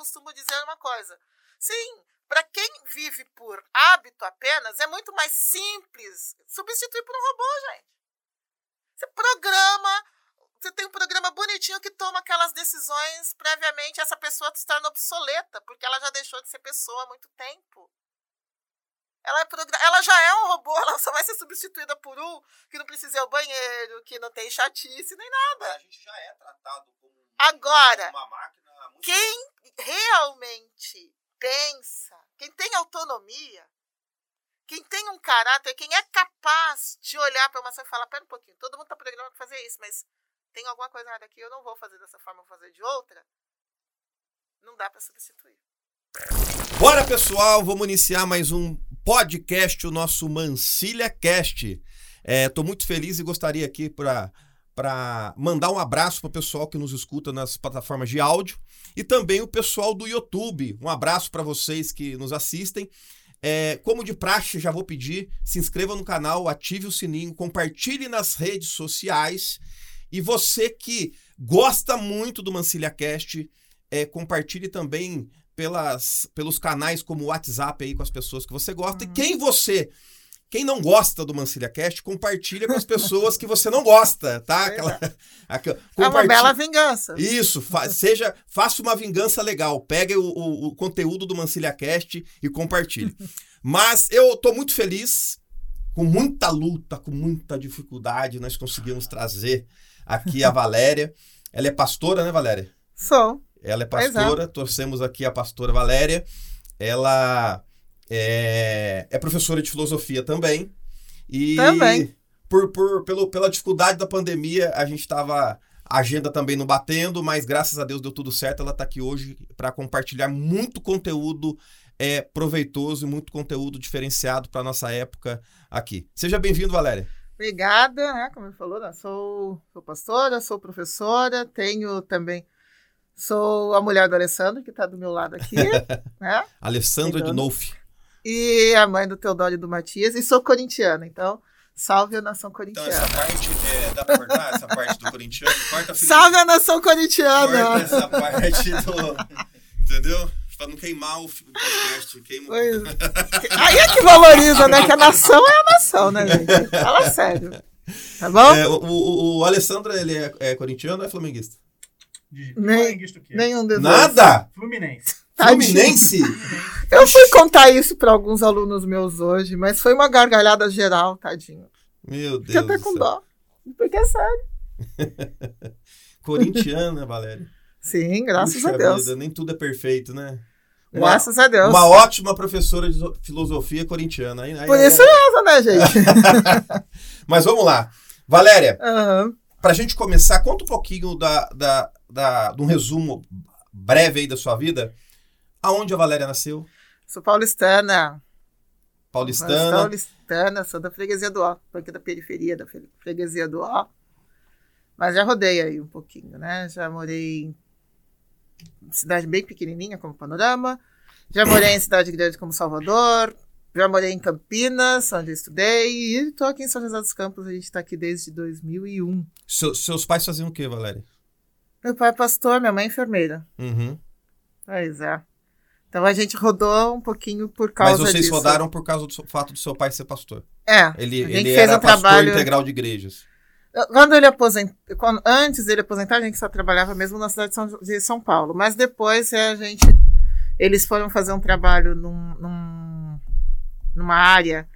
costumo dizer uma coisa. Sim, para quem vive por hábito apenas, é muito mais simples substituir por um robô, gente. Você programa, você tem um programa bonitinho que toma aquelas decisões previamente, essa pessoa se torna obsoleta, porque ela já deixou de ser pessoa há muito tempo. Ela, é ela já é um robô, ela só vai ser substituída por um que não precisa ir ao banheiro, que não tem chatice, nem nada. A gente já é tratado como Agora, uma máquina. Quem realmente pensa, quem tem autonomia, quem tem um caráter, quem é capaz de olhar para uma ação e falar: pera um pouquinho, todo mundo está programado para fazer isso, mas tem alguma coisa errada aqui, eu não vou fazer dessa forma, vou fazer de outra. Não dá para substituir. Bora, pessoal, vamos iniciar mais um podcast, o nosso Mancilha Cast. Estou é, muito feliz e gostaria aqui para para mandar um abraço para o pessoal que nos escuta nas plataformas de áudio e também o pessoal do YouTube. Um abraço para vocês que nos assistem. É, como de praxe, já vou pedir, se inscreva no canal, ative o sininho, compartilhe nas redes sociais. E você que gosta muito do Mancilha Cast, é, compartilhe também pelas, pelos canais como o WhatsApp aí com as pessoas que você gosta. Uhum. E quem você quem não gosta do Mancilha Cast, compartilha com as pessoas que você não gosta, tá? Aquela, aquela, é uma bela vingança. Isso, fa seja, faça uma vingança legal. Pegue o, o, o conteúdo do Mancilha Cast e compartilhe. Mas eu tô muito feliz, com muita luta, com muita dificuldade, nós conseguimos trazer aqui a Valéria. Ela é pastora, né, Valéria? Sou. Ela é pastora, torcemos aqui a pastora Valéria. Ela é, é professora de filosofia também. E também. Por, por, pelo, pela dificuldade da pandemia, a gente estava a agenda também não batendo, mas graças a Deus deu tudo certo. Ela está aqui hoje para compartilhar muito conteúdo é, proveitoso e muito conteúdo diferenciado para nossa época aqui. Seja bem-vindo, Valéria. Obrigada, né? Como ele falou, né? sou, sou pastora, sou professora, tenho também Sou a mulher do Alessandro, que está do meu lado aqui. né? Alessandra de Nolfi. E a mãe do Teodoro e do Matias. E sou corintiana, então salve a nação corintiana. Então essa parte, é, dá pra cortar essa parte do corintiano? Corta, salve a nação corintiana! Corta essa parte do... Entendeu? Pra não queimar o podcast. Queima... Aí é que valoriza, né? Que a nação é a nação, né, gente? Fala sério. Tá bom? É, o, o, o Alessandro, ele é, é corintiano ou é flamenguista? De Nem, nenhum deles. Nada? Fluminense. Fluminense? Eu fui contar isso para alguns alunos meus hoje, mas foi uma gargalhada geral, tadinho. Meu Deus. Fiquei até com dó. Porque é sério. Corintiana, Valéria. Sim, graças Puxa a Deus. Vida, nem tudo é perfeito, né? Uma, graças a Deus. Uma ótima professora de filosofia corintiana. Aí, aí, Por isso mesmo, né, gente? Mas vamos lá. Valéria, uhum. para a gente começar, conta um pouquinho da, da, da, de um resumo breve aí da sua vida. Aonde a Valéria nasceu? Sou paulistana. Paulistana? Paulistana, sou da freguesia do Ó, aqui da periferia da freguesia do Ó. Mas já rodei aí um pouquinho, né? Já morei em cidade bem pequenininha, como Panorama. Já morei em cidade grande, como Salvador. Já morei em Campinas, onde eu estudei. E estou aqui em São José dos Campos. A gente está aqui desde 2001. Seu, seus pais faziam o quê, Valéria? Meu pai é pastor, minha mãe é enfermeira. Uhum. Pois é. Então a gente rodou um pouquinho por causa disso. Mas vocês disso. rodaram por causa do fato do seu pai ser pastor. É. Ele, ele era um pastor trabalho... integral de igrejas. Quando ele aposentou, quando, antes dele aposentar, a gente só trabalhava mesmo na cidade de São, de São Paulo. Mas depois a gente, eles foram fazer um trabalho num, num, numa área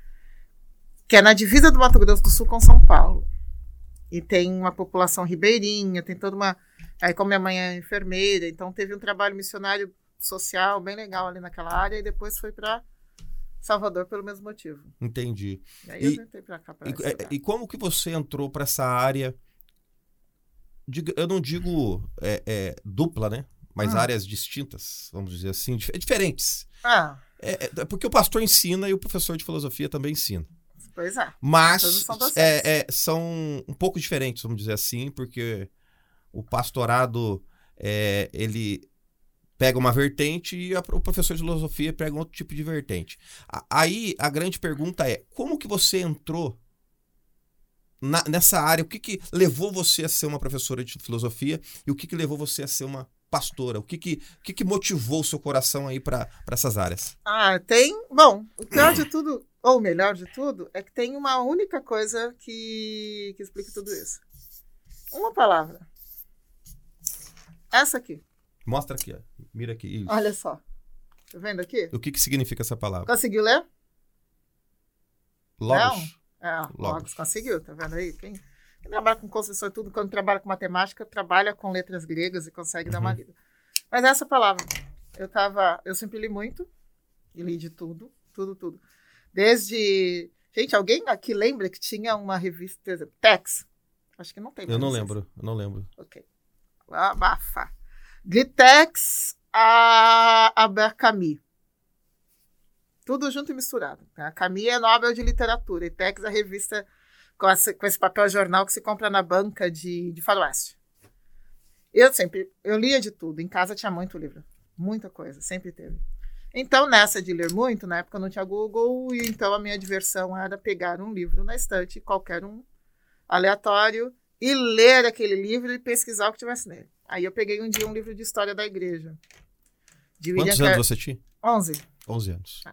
que é na divisa do Mato Grosso do Sul com São Paulo. E tem uma população ribeirinha, tem toda uma Aí, como minha mãe é enfermeira, então teve um trabalho missionário social bem legal ali naquela área e depois foi para Salvador pelo mesmo motivo. Entendi. E aí e, eu tentei para cá. Pra e, é, e, como que você entrou para essa área? Eu não digo é, é, dupla, né? Mas ah. áreas distintas, vamos dizer assim, dif diferentes. Ah. É, é, porque o pastor ensina e o professor de filosofia também ensina. Pois é. Mas são, é, são um pouco diferentes, vamos dizer assim, porque o pastorado é, ele pega uma vertente e a, o professor de filosofia pega outro tipo de vertente. A, aí a grande pergunta é como que você entrou na- nessa área, o que, que levou você a ser uma professora de filosofia e o que, que levou você a ser uma pastora? O que, que, que, que motivou o seu coração aí para essas áreas? Ah, tem. Bom, o pior de tudo, ou melhor de tudo, é que tem uma única coisa que, que explica tudo isso. Uma palavra. Essa aqui. Mostra aqui, ó. mira aqui. Isso. Olha só. Tá vendo aqui? O que, que significa essa palavra? Conseguiu ler? Logos? É, Logos. Logos. Conseguiu, tá vendo aí? Quem, quem trabalha com construção e tudo, quando trabalha com matemática, trabalha com letras gregas e consegue dar uma Uhum. lida. Mas essa palavra, eu tava. Eu sempre li muito. E li de tudo, tudo, tudo. Desde. Gente, alguém aqui lembra que tinha uma revista, por exemplo, Tex? Acho que não tem. Eu não lembro, eu não lembro. Ok. Abafa. De Tex a, a Berkami. Tudo junto e misturado. A Camille é Nobel de Literatura e Tex é a revista com, essa- com esse papel jornal que se compra na banca de, de faroeste. Eu sempre, eu lia de tudo. Em casa tinha muito livro. Muita coisa, sempre teve. Então, nessa de ler muito, na época não tinha Google, e então a minha diversão era pegar um livro na estante, qualquer um, aleatório, e ler aquele livro e pesquisar o que tivesse nele. Aí eu peguei um dia um livro de história da igreja. De William Quantos Car- anos você tinha? 11. 11 anos.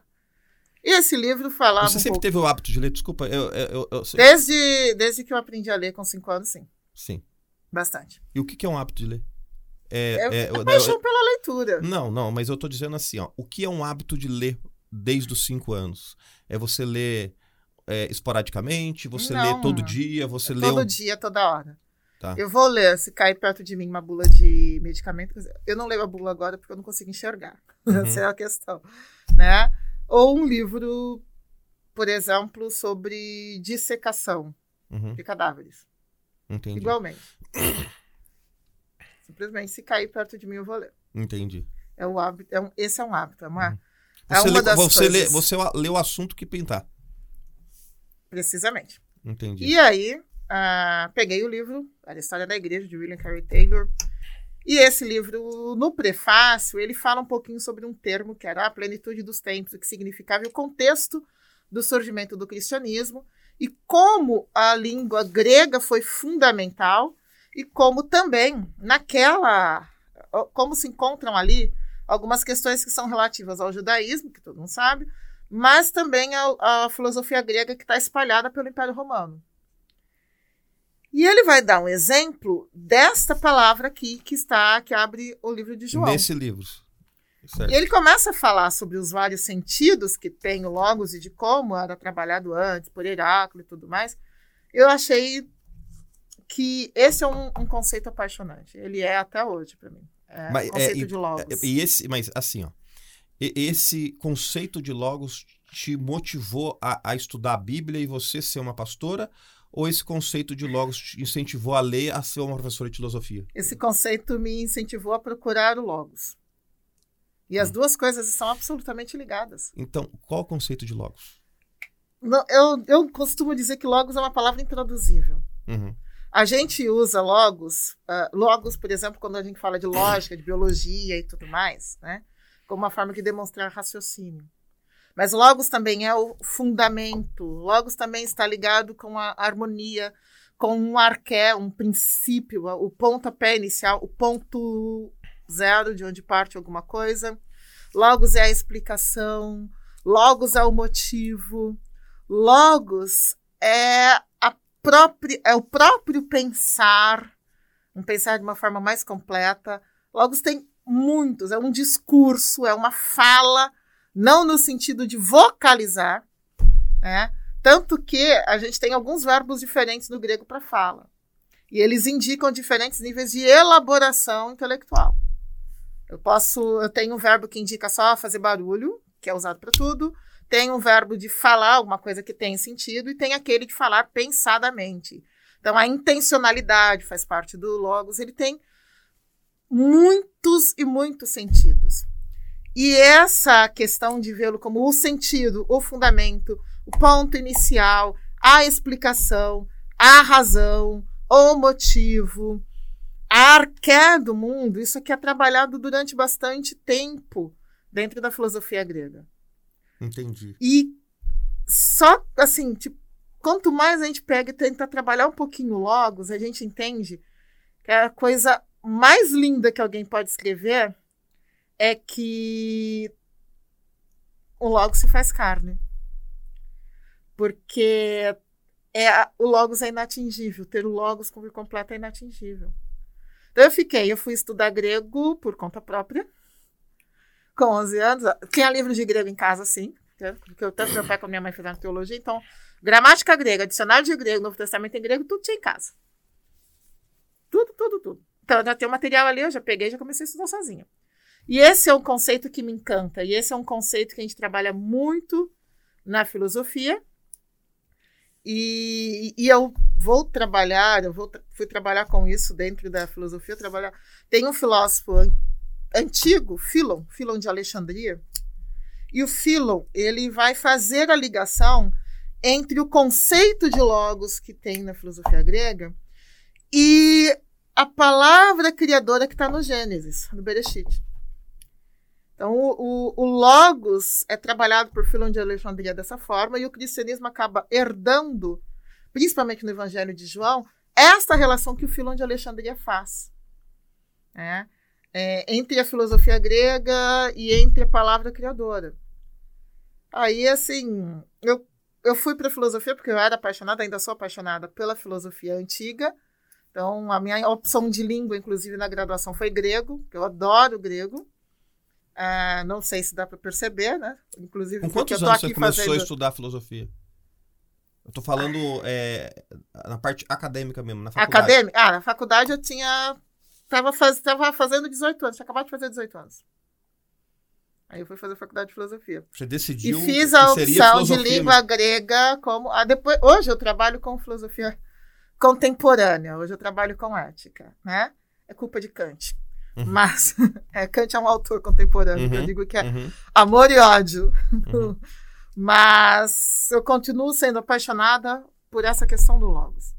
E esse livro falava Você sempre teve o hábito de ler? Desculpa, eu, eu, eu-. Desde, desde que eu aprendi a ler com 5 anos, sim. Sim. Bastante. E o que, é um hábito de ler? É, É, é- eu- paixão pela leitura. Não, não, mas eu tô dizendo assim, ó. O que é um hábito de ler desde os cinco anos? É você ler é, esporadicamente? Você Não. lê todo dia? Você lê Todo um... dia, toda hora. Tá. Eu vou ler, se cair perto de mim uma bula de medicamento, eu não leio a bula agora porque eu não consigo enxergar. Uhum. Essa é a questão. Né? Ou um livro, por exemplo, sobre dissecação Uhum, de cadáveres. entendi. Igualmente. Simplesmente, se cair perto de mim, eu vou ler. Entendi. É o hábito, é um- esse é um hábito, é uma, Uhum. é Você, uma lê, das você, lê, coisas. você lê o assunto que pintar. Precisamente. Entendi. E aí, ah, peguei o livro, A História da Igreja, de William Carey Taylor. E esse livro, no prefácio, ele fala um pouquinho sobre um termo que era a plenitude dos tempos, o que significava e o contexto do surgimento do cristianismo e como a língua grega foi fundamental e como também naquela como se encontram ali algumas questões que são relativas ao judaísmo, que todo mundo sabe, mas também à filosofia grega que está espalhada pelo Império Romano. E ele vai dar um exemplo desta palavra aqui que está, que abre o livro de João. Nesse livro. Certo. E ele começa a falar sobre os vários sentidos que tem o Logos e de como era trabalhado antes, por Heráclito e tudo mais. Eu achei que esse é um, um conceito apaixonante. Ele é até hoje para mim. É Mas, o conceito é, de Logos. É, E esse, mas assim, ó. Esse conceito de logos te motivou a, a estudar a Bíblia e você ser uma pastora? Ou esse conceito de logos te incentivou a ler a ser uma professora de filosofia? Esse conceito me incentivou a procurar o Logos. E as Hum. duas coisas estão absolutamente ligadas. Então, qual o conceito de logos? Não, eu, eu costumo dizer que Logos é uma palavra intraduzível. Uhum. A gente usa logos, ah, logos, por exemplo, quando a gente fala de lógica, de biologia e tudo mais, né? Como uma forma de demonstrar raciocínio. Mas logos também é o fundamento. Logos também está ligado com a harmonia, com um arqué, um princípio, o pontapé inicial, o ponto zero de onde parte alguma coisa. Logos é a explicação. Logos é o motivo. Logos é a própria, é o próprio pensar, um pensar de uma forma mais completa. Logos tem muitos, é um discurso, é uma fala, não no sentido de vocalizar, né? Tanto que a gente tem alguns verbos diferentes no grego para fala. E eles indicam diferentes níveis de elaboração intelectual. Eu posso, eu tenho um verbo que indica só fazer barulho, que é usado para tudo. Tem um verbo de falar alguma coisa que tem sentido e tem aquele de falar pensadamente. Então a intencionalidade faz parte do logos, ele tem muitos e muitos sentidos. E essa questão de vê-lo como o sentido, o fundamento, o ponto inicial, a explicação, a razão, o motivo, a arqué do mundo, isso aqui é trabalhado durante bastante tempo dentro da filosofia grega. Entendi. E só, assim, tipo, quanto mais a gente pega e tenta trabalhar um pouquinho logos, a gente entende que a coisa mais linda que alguém pode escrever é que o logo se faz carne. Porque é, o logos é inatingível, ter o logos por completo é inatingível. Então eu fiquei, eu fui estudar grego por conta própria, com 11 anos. Tinha livro de grego em casa, sim, né? porque eu, tanto meu pai como minha mãe fizeram teologia, então gramática grega, dicionário de grego, Novo Testamento em grego, tudo tinha em casa. Tudo, tudo, tudo. Então eu já tenho material ali, eu já peguei já comecei a estudar sozinha. E esse é um conceito que me encanta, e esse é um conceito que a gente trabalha muito na filosofia. E, e eu vou trabalhar, eu vou, fui trabalhar com isso dentro da filosofia, trabalhar. Tem um filósofo an, antigo, Philon, Philon de Alexandria, e o Philon, ele vai fazer a ligação entre o conceito de logos que tem na filosofia grega e a palavra criadora que está no Gênesis, no Bereshit. Então, o, o, Logos é trabalhado por Filon de Alexandria dessa forma, e o cristianismo acaba herdando, principalmente no Evangelho de João, esta relação que o Filon de Alexandria faz. Né? É, entre a filosofia grega e entre a palavra criadora. Aí, assim, eu, eu fui para a filosofia porque eu era apaixonada, ainda sou apaixonada pela filosofia antiga. Então, a minha opção de língua, inclusive na graduação, foi grego, eu adoro grego. Ah, não sei se dá para perceber, né? Inclusive, Com quantos anos você começou fazendo... a estudar filosofia? Eu tô falando é, na parte acadêmica mesmo, na faculdade. Acadêmica? Ah, na faculdade eu tinha. Tava, faz... Tava fazendo 18 anos, tinha acabado de fazer 18 anos. Aí eu fui fazer faculdade de filosofia. Você decidiu. E fiz a opção de língua mesmo. grega como. Ah, depois... Hoje eu trabalho com filosofia contemporânea, hoje eu trabalho com ética, né? É culpa de Kant. Uhum. Mas é, Kant é um autor contemporâneo, uhum. eu digo que é uhum. amor e ódio. Uhum. Mas eu continuo sendo apaixonada por essa questão do Logos.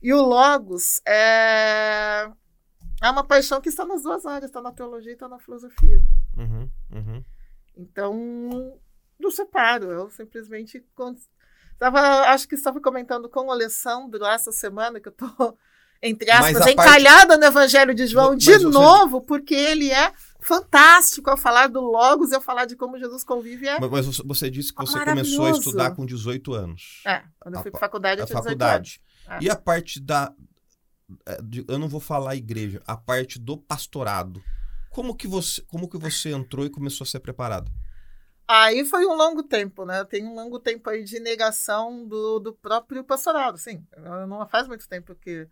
E o Logos é, é uma paixão que está nas duas áreas, está na teologia e está na filosofia. Uhum. Uhum. Então, não separo, eu simplesmente. Estava, acho que estava comentando com o Alessandro essa semana que eu estou entre aspas, encalhada parte... no Evangelho de João Mas de novo, porque ele é fantástico ao falar do Logos e ao falar de como Jesus convive. É mas você disse que você começou a estudar com 18 anos. É, quando eu fui para faculdade, eu tinha faculdade. É. E a parte da. É, eu não vou falar igreja, a parte do pastorado. Como que você, como que você entrou e começou a ser preparado? Aí foi um longo tempo, né? Tem um longo tempo aí de negação do, do próprio pastorado, sim. Não faz muito tempo que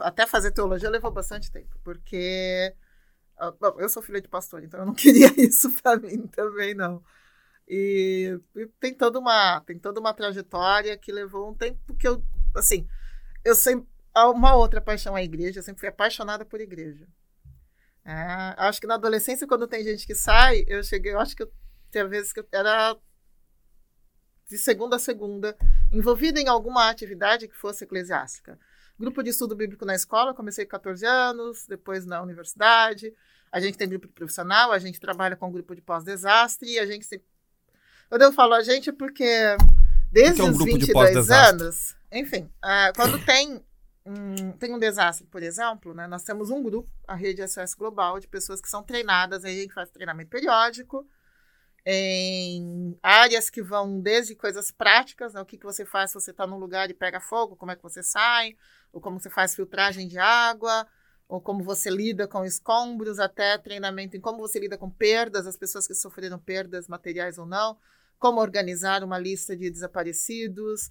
até fazer teologia levou bastante tempo, porque uh, bom, eu sou filha de pastor, então eu não queria isso para mim também não. E, e, tem toda uma tem toda uma trajetória que levou um tempo que eu assim eu sempre uma outra paixão à igreja, eu sempre fui apaixonada por igreja. É, acho que na adolescência quando tem gente que sai, eu cheguei, eu acho que eu, tinha vezes que eu era de segunda a segunda, envolvida em alguma atividade que fosse eclesiástica. Grupo de estudo bíblico na escola, comecei com 14 anos, depois na universidade. A gente tem grupo profissional, a gente trabalha com grupo de pós-desastre, e a gente sempre... Eu falar a gente porque desde um os 22 anos, enfim, uh, quando tem um, tem um desastre, por exemplo, né, nós temos um grupo, a Rede SOS Global, de pessoas que são treinadas, aí a gente faz treinamento periódico, em áreas que vão desde coisas práticas, né? o que, que você faz se você está num lugar e pega fogo, como é que você sai, ou como você faz filtragem de água, ou como você lida com escombros, até treinamento em como você lida com perdas, as pessoas que sofreram perdas materiais ou não, como organizar uma lista de desaparecidos,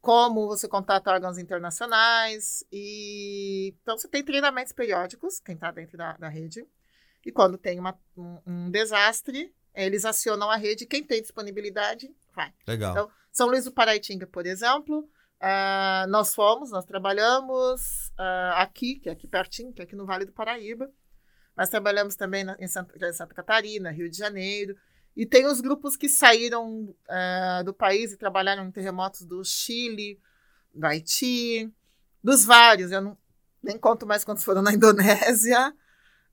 como você contata órgãos internacionais. E então você tem treinamentos periódicos, quem está dentro da, da, rede. E quando tem uma, um, um desastre, eles acionam a rede, quem tem disponibilidade, vai. Legal. Então, São Luís do Paraitinga, por exemplo, uh, nós fomos, nós trabalhamos uh, aqui, que é aqui pertinho, que é aqui no Vale do Paraíba, mas trabalhamos também na, em, Santa, em, Santa, Catarina, Rio de Janeiro, e tem os grupos que saíram uh, do país e trabalharam em terremotos do Chile, do Haiti, dos vários, eu não, nem conto mais quantos foram na Indonésia,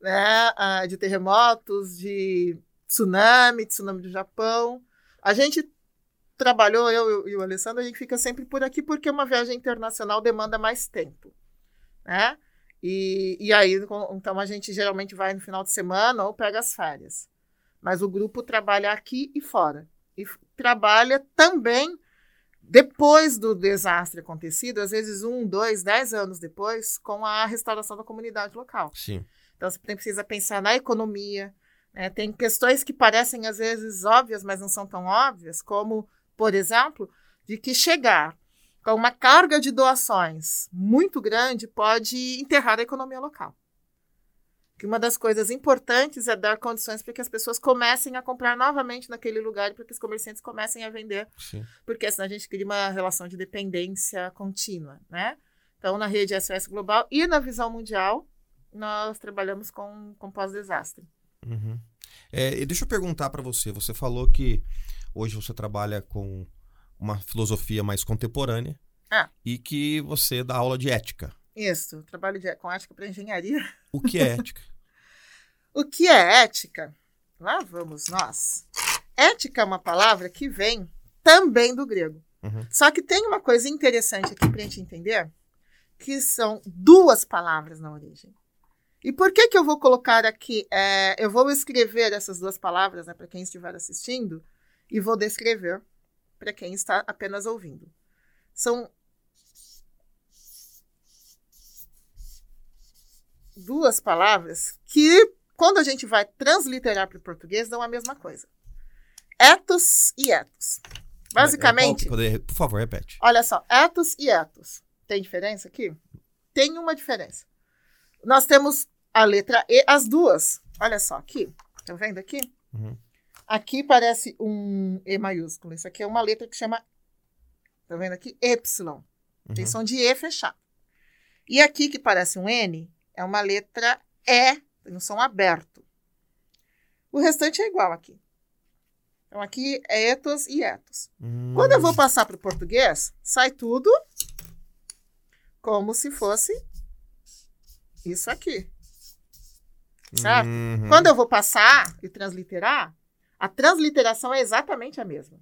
né, de terremotos, de tsunami, tsunami do Japão. A gente trabalhou, eu e o Alessandro, a gente fica sempre por aqui porque uma viagem internacional demanda mais tempo, né? E, e aí, então a gente geralmente vai no final de semana ou pega as férias. Mas o grupo trabalha aqui e fora. E trabalha também depois do desastre acontecido, às vezes um, dois, dez anos depois, com a restauração da comunidade local. Sim. Então você precisa pensar na economia. Né? Tem questões que parecem às vezes óbvias, mas não são tão óbvias, como, por exemplo, de que chegar com uma carga de doações muito grande pode enterrar a economia local. Que uma das coisas importantes é dar condições para que as pessoas comecem a comprar novamente naquele lugar, para que os comerciantes comecem a vender, Sim. porque senão a gente cria uma relação de dependência contínua, né? Então, na rede SOS Global e na visão mundial, nós trabalhamos com, com pós-desastre. Uhum. É, e deixa eu perguntar para você. Você falou que hoje você trabalha com uma filosofia mais contemporânea Ah. e que você dá aula de ética. Isso, trabalho de, com ética para engenharia. O que é ética? O que é ética? Lá vamos nós. Ética é uma palavra que vem também do grego. Uhum. Só que tem uma coisa interessante aqui para a gente entender, que são duas palavras na origem. E por que que eu vou colocar aqui? é, eu vou escrever essas duas palavras né, para quem estiver assistindo e vou descrever para quem está apenas ouvindo. São duas palavras que, quando a gente vai transliterar para o português, dão a mesma coisa. Etos e etos. Basicamente, É, qual- Por favor, repete. olha só, etos e etos. Tem diferença aqui? Tem uma diferença. Nós temos a letra E, as duas. Olha só, aqui. Estão vendo aqui? Uhum. Aqui parece um E maiúsculo. Isso aqui é uma letra que chama. Tá vendo aqui? Y. Tem Uhum. som de E fechado. E aqui, que parece um N, é uma letra E, tem um som aberto. O restante é igual aqui. Então, aqui é etos e etos. Hum. Quando eu vou passar para o português, sai tudo como se fosse isso aqui. certo? Uhum. Quando eu vou passar e transliterar, a transliteração é exatamente a mesma.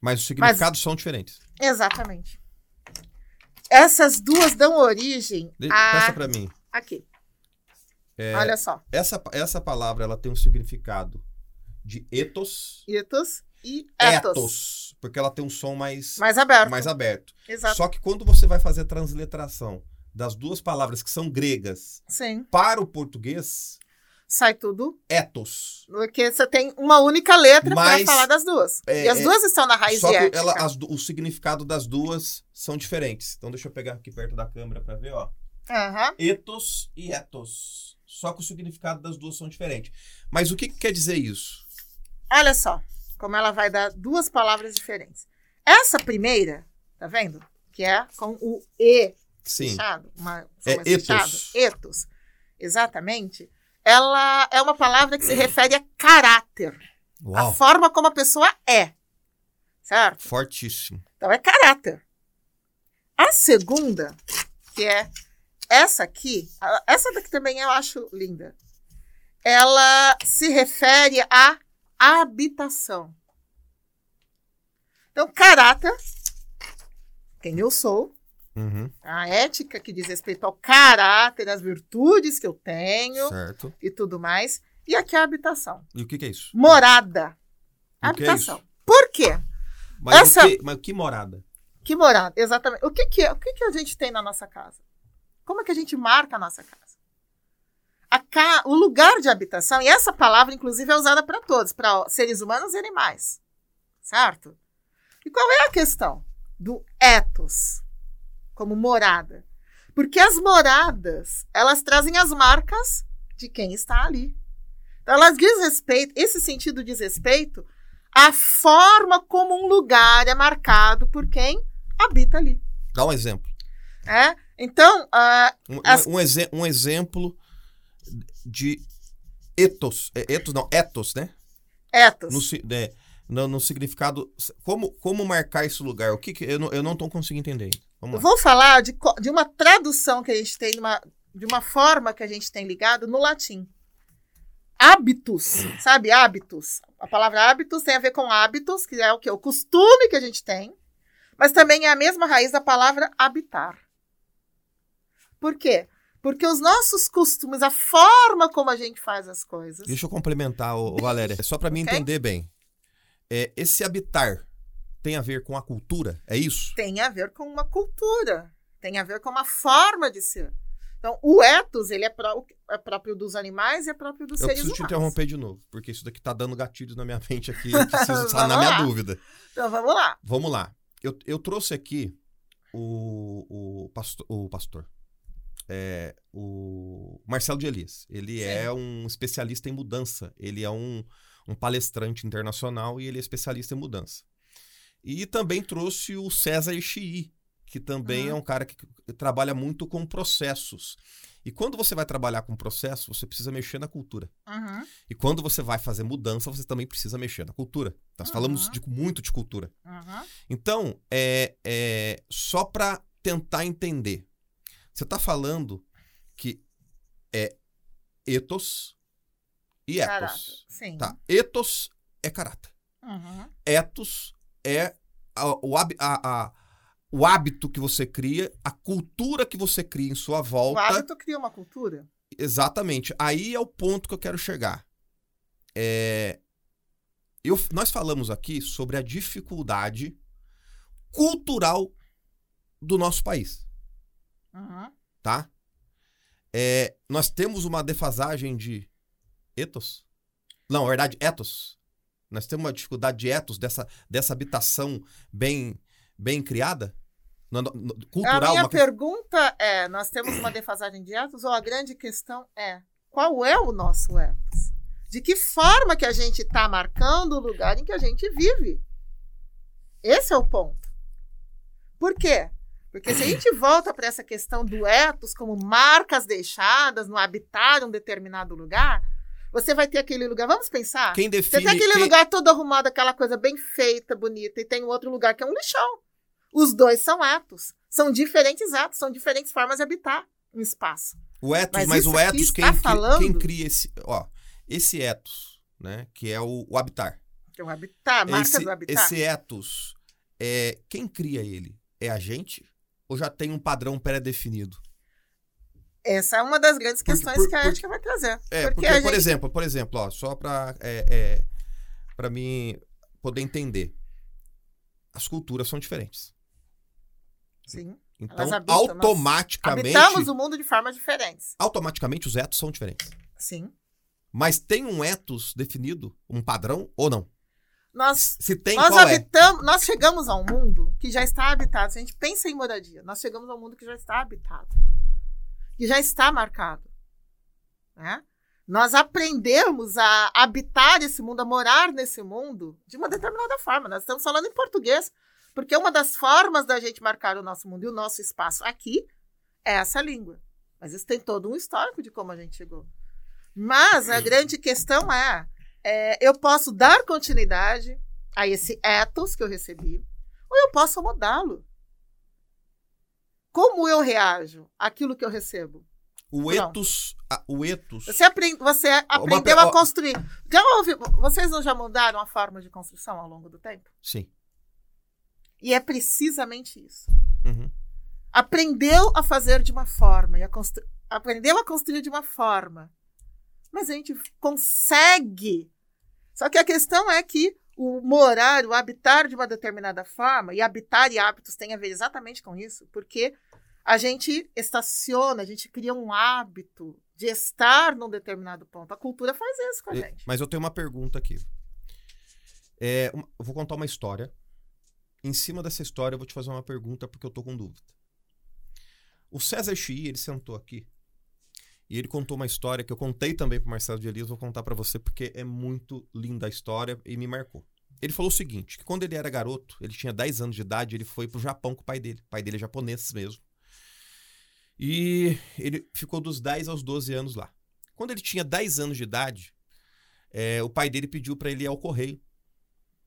Mas os significados são diferentes. Exatamente. Essas duas dão origem De... a. Peça pra mim. Aqui. É, Olha só. essa, essa palavra ela tem um significado de ethos, Etos e etos. ethos, porque ela tem um som mais, Mais aberto. mais aberto. Exato. Só que quando você vai fazer a transliteração das duas palavras que são gregas Sim. para o português, Sai tudo. ethos. Porque você tem uma única letra para falar das duas. é, e as é, duas estão na raiz Só que ela, as o significado das duas são diferentes. Então deixa eu pegar aqui perto da câmera para ver, ó. Aham. Ethos e ethos. Só que o significado das duas são diferentes. Mas o que, que quer dizer isso? Olha só como ela vai dar duas palavras diferentes. Essa primeira, tá vendo? Que é com o E Sim. fechado. Uma, É fechado. Ethos. Exatamente. Ela é uma palavra que se refere a caráter. A Uau. forma como a pessoa é. Certo? Fortíssimo. Então é caráter. A segunda, que é essa aqui, a- essa daqui também eu acho linda. Ela se refere à habitação. Então, caráter, quem eu sou, Uhum. a ética que diz respeito ao caráter, às virtudes que eu tenho Certo. e tudo mais. E aqui a habitação. E o que, que é isso? Morada. O é Habitação. Por quê? Mas, Essa- o que, mas que morada? Que morada, exatamente. O que que, é- o que que a gente tem na nossa casa? Como é que a gente marca a nossa casa? Ca... O lugar de habitação, e essa palavra, inclusive, é usada para todos, para seres humanos e animais. Certo? E qual é a questão do ethos como morada? Porque as moradas, elas trazem as marcas de quem está ali. Então, elas diz respeito, esse sentido diz respeito à forma como um lugar é marcado por quem habita ali. Dá um exemplo. É? Então, ah, Um, As- um, exe- um exemplo de ethos. É, ethos não, ethos, né? ethos. No, é, no, no significado. Como, como marcar esse lugar? O que, que eu, não, eu não tô conseguindo entender. Vamos vou falar de, de uma tradução que a gente tem, numa- de uma forma que a gente tem ligado no latim. hábitos, sabe? Hábitos. A palavra hábitos tem a ver com hábitos, que é o que? O costume que a gente tem, mas também é a mesma raiz da palavra habitar. Por quê? Porque os nossos costumes, a forma como a gente faz as coisas. Deixa eu complementar, ô, ô Valéria, é só para mim Ok. entender bem. É, esse habitar tem a ver com a cultura? É isso? tem a ver com uma cultura, tem a ver com uma forma de ser. Então, o ethos, ele é, pró- é próprio dos animais e é próprio dos Eu seres preciso te humanos. interromper de novo, porque isso daqui tá dando gatilhos na minha mente aqui. Eu preciso sanar Vamos minha dúvida. Então, vamos lá. Vamos lá. Eu, eu trouxe aqui o, o, pastor, o pastor. É, o Marcelo de Elias. Ele Sim. é um especialista em mudança. Ele é um, um palestrante internacional e ele é especialista em mudança. E também trouxe o César Ixi, que também Uhum. é um cara que trabalha muito com processos. E quando você vai trabalhar com processo, você precisa mexer na cultura. Uhum, E quando você vai fazer mudança, você também precisa mexer na cultura. Nós Uhum. falamos de- muito de cultura. Então, é, é só para tentar entender. Você está falando que é ethos e. Sim. Tá. Ethos é caráter. Uhum. É a- o, a- a- o hábito que você cria, a cultura que você cria em sua O volta. hábito cria uma cultura. Exatamente. Aí é o ponto que eu quero chegar. É, eu, nós falamos aqui sobre a dificuldade cultural do nosso país, Uhum. tá? É, nós temos uma defasagem de ethos. Não, na verdade, ethos. Nós temos uma dificuldade de ethos, dessa, dessa habitação bem, bem criada. No- no- no- A cultural. minha uma- pergunta é: nós temos uma defasagem de ethos ou a grande questão é qual é o nosso ethos? De que forma que a gente está marcando o lugar em que a gente vive? Esse é o ponto. Por quê? Porque se a gente volta para essa questão do ethos como marcas deixadas no habitar um determinado lugar, você vai ter aquele lugar. Vamos pensar? Quem Você define. tem aquele quem- lugar todo arrumado, aquela coisa bem feita, bonita, e tem um outro lugar que é um lixão. Os dois são atos. São diferentes atos, são diferentes formas de habitar um espaço. O ethos, Mas mas, o aqui ethos, quem, falando- quem cria esse. Ó, esse ethos, né? Que é o, o habitar. É o habitar, marcas esse, do habitar. esse ethos, é, quem cria ele? É a gente? Ou já tem um padrão pré-definido? Essa é uma das grandes Porque- questões por- que a ética vai trazer. É, porque, porque, a por gente- exemplo, por exemplo, ó, só para é, é, para mim poder entender, as culturas são diferentes. Sim. Então, habitam, automaticamente, Habitamos o mundo de formas diferentes. automaticamente os ethos são diferentes. Sim. Mas tem um ethos definido, um padrão ou não? Nós, Se tem, nós qual é? habitamos, nós chegamos a um mundo que já está habitado. Se a gente pensa em moradia, nós chegamos a um mundo que já está habitado. Que já está marcado. Né? Nós aprendemos a habitar esse mundo, a morar nesse mundo de uma determinada forma. Nós estamos falando em português, porque uma das formas da gente marcar o nosso mundo e o nosso espaço aqui é essa língua. Mas isso tem todo um histórico de como a gente chegou. Mas a grande questão é, é, eu posso dar continuidade a esse ethos que eu recebi, ou eu posso mudá-lo. Como eu reajo àquilo que eu recebo? O ethos, a- o ethos. Você, aprend, você aprendeu pe- a construir. Já ouvi, vocês não já mudaram a forma de construção ao longo do tempo? Sim. E é precisamente isso. Uhum. Aprendeu a fazer de uma forma, e a constru... aprendeu a construir de uma forma. Mas a gente consegue. Só que a questão é que o morar, o habitar de uma determinada forma, e habitar e hábitos tem a ver exatamente com isso, porque a gente estaciona, a gente cria um hábito de estar num determinado ponto. A cultura faz isso com a E- gente. Mas eu tenho uma pergunta aqui. É, uma- eu vou contar uma história. Em cima dessa história, eu vou te fazer uma pergunta porque eu tô com dúvida. O César Chi, ele sentou aqui e ele contou uma história que eu contei também pro Marcelo de Elias, vou contar pra você porque é muito linda a história e me marcou. Ele falou o seguinte, que quando ele era garoto, ele tinha 10 anos de idade, ele foi pro Japão com o pai dele. O pai dele é japonês mesmo. E ele ficou dos 10 aos 12 anos lá. Quando ele tinha 10 anos de idade, é, o pai dele pediu para ele ir ao correio.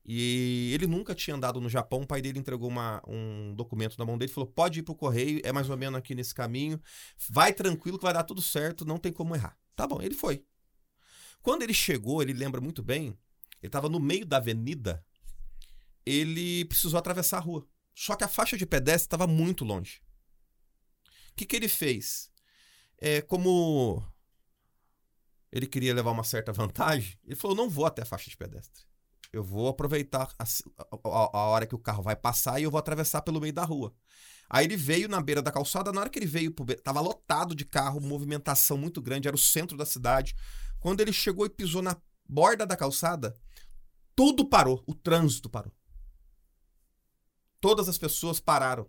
E ele nunca tinha andado no Japão. O pai dele entregou uma- um documento na mão dele e falou: pode ir pro correio, é mais ou menos aqui nesse caminho. Vai tranquilo que vai dar tudo certo, não tem como errar. Tá bom, ele foi. Quando ele chegou, ele lembra muito bem, ele estava no meio da avenida, ele precisou atravessar a rua. Só que a faixa de pedestre estava muito longe. O que, que ele fez? É, como ele queria levar uma certa vantagem, ele falou: não vou até a faixa de pedestre. Eu vou aproveitar a, a, a hora que o carro vai passar e eu vou atravessar pelo meio da rua. Aí ele veio na beira da calçada, na hora que ele veio, pro, tava lotado de carro, movimentação muito grande, era o centro da cidade. Quando ele chegou e pisou na borda da calçada, tudo parou, o trânsito parou. Todas as pessoas pararam.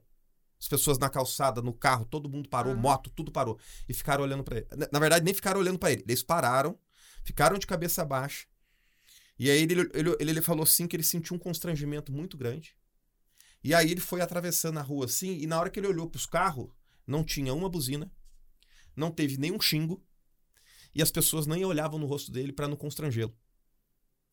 As pessoas na calçada, no carro, todo mundo parou, Uhum. moto, tudo parou. E ficaram olhando para ele. Na- verdade, nem ficaram olhando para ele. Eles pararam, ficaram de cabeça baixa. E aí ele, ele, ele, ele falou assim que ele sentiu um constrangimento muito grande. E aí ele foi atravessando a rua assim, e na hora que ele olhou pros carros, não tinha uma buzina, não teve nenhum xingo, e as pessoas nem olhavam no rosto dele para não constrangê-lo.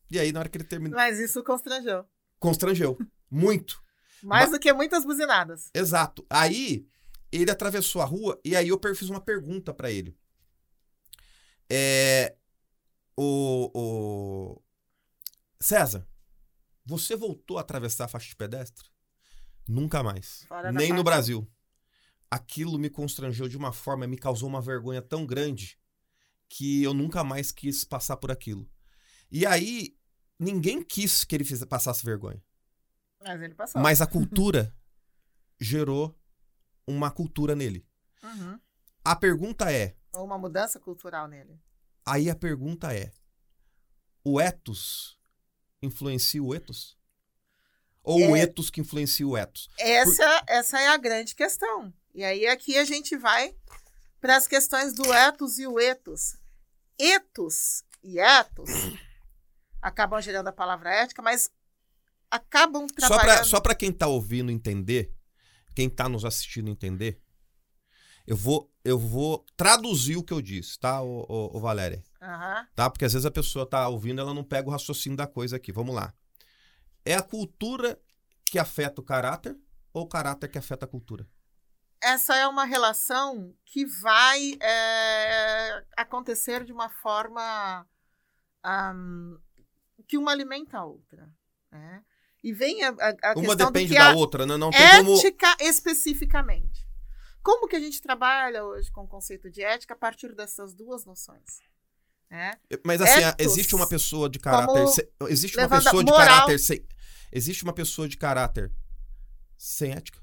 E aí, na hora que ele terminou, Mas isso constrangeu. constrangeu. Muito. Mais do que muitas buzinadas. Exato. Aí ele atravessou a rua e aí eu fiz uma pergunta pra ele. É, o, o César, você voltou a atravessar a faixa de pedestre? Nunca mais. Fora Nem no. Brasil. Aquilo me constrangeu de uma forma, me causou uma vergonha tão grande que eu nunca mais quis passar por aquilo. E aí ninguém quis que ele passasse vergonha. Mas ele passou. Mas a cultura gerou uma cultura nele. Uhum. A pergunta é, Ou uma mudança cultural nele. aí a pergunta é, o ethos influencia o ethos? Ou o É. ethos que influencia o ethos? Essa, essa é a grande questão. E aí aqui a gente vai para as questões do ethos e o etos. Etos e etos acabam gerando a palavra ética, mas acabam trabalhando... só pra quem tá ouvindo entender, quem tá nos assistindo entender, eu vou, eu vou traduzir o que eu disse, tá, ô, ô, ô Valéria? Aham. Tá? Porque às vezes a pessoa tá ouvindo, ela não pega o raciocínio da coisa aqui. Vamos lá. É a cultura que afeta o caráter ou o caráter que afeta a cultura? Essa é uma relação que vai é, acontecer de uma forma ahm, que uma alimenta a outra. né? E vem a, a, a Uma questão depende da outra, né? Não tem como. ética especificamente. Como que a gente trabalha hoje com o conceito de ética a partir dessas duas noções? né? Mas assim, Ethos. existe uma pessoa de caráter. Como se- Existe uma pessoa de moral. caráter sem. Existe uma pessoa de caráter sem ética?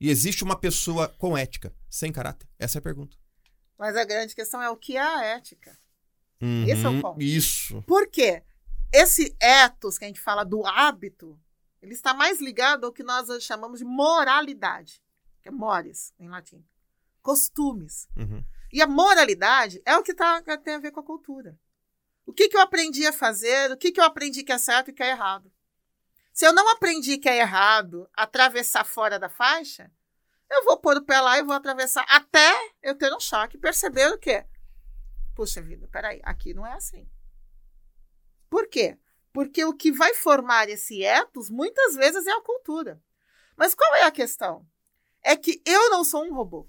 E existe uma pessoa com ética sem caráter? Essa é a pergunta. Mas a grande questão é o que é a ética. Esse é o Uhum, ponto. Isso. Por quê? Esse ethos que a gente fala do hábito, ele está mais ligado ao que nós chamamos de moralidade, que é mores em latim. Costumes. Uhum. E a moralidade é o que, tá, que tem a ver com a cultura. O que, que eu aprendi a fazer, o que, que eu aprendi que é certo e que é errado. Se eu não aprendi que é errado atravessar fora da faixa, eu vou pôr o pé lá e vou atravessar até eu ter um choque e perceber o quê? Puxa vida, peraí, aqui não é assim. Por quê? Porque o que vai formar esse ethos muitas vezes é a cultura. Mas qual é a questão? É que eu não sou um robô.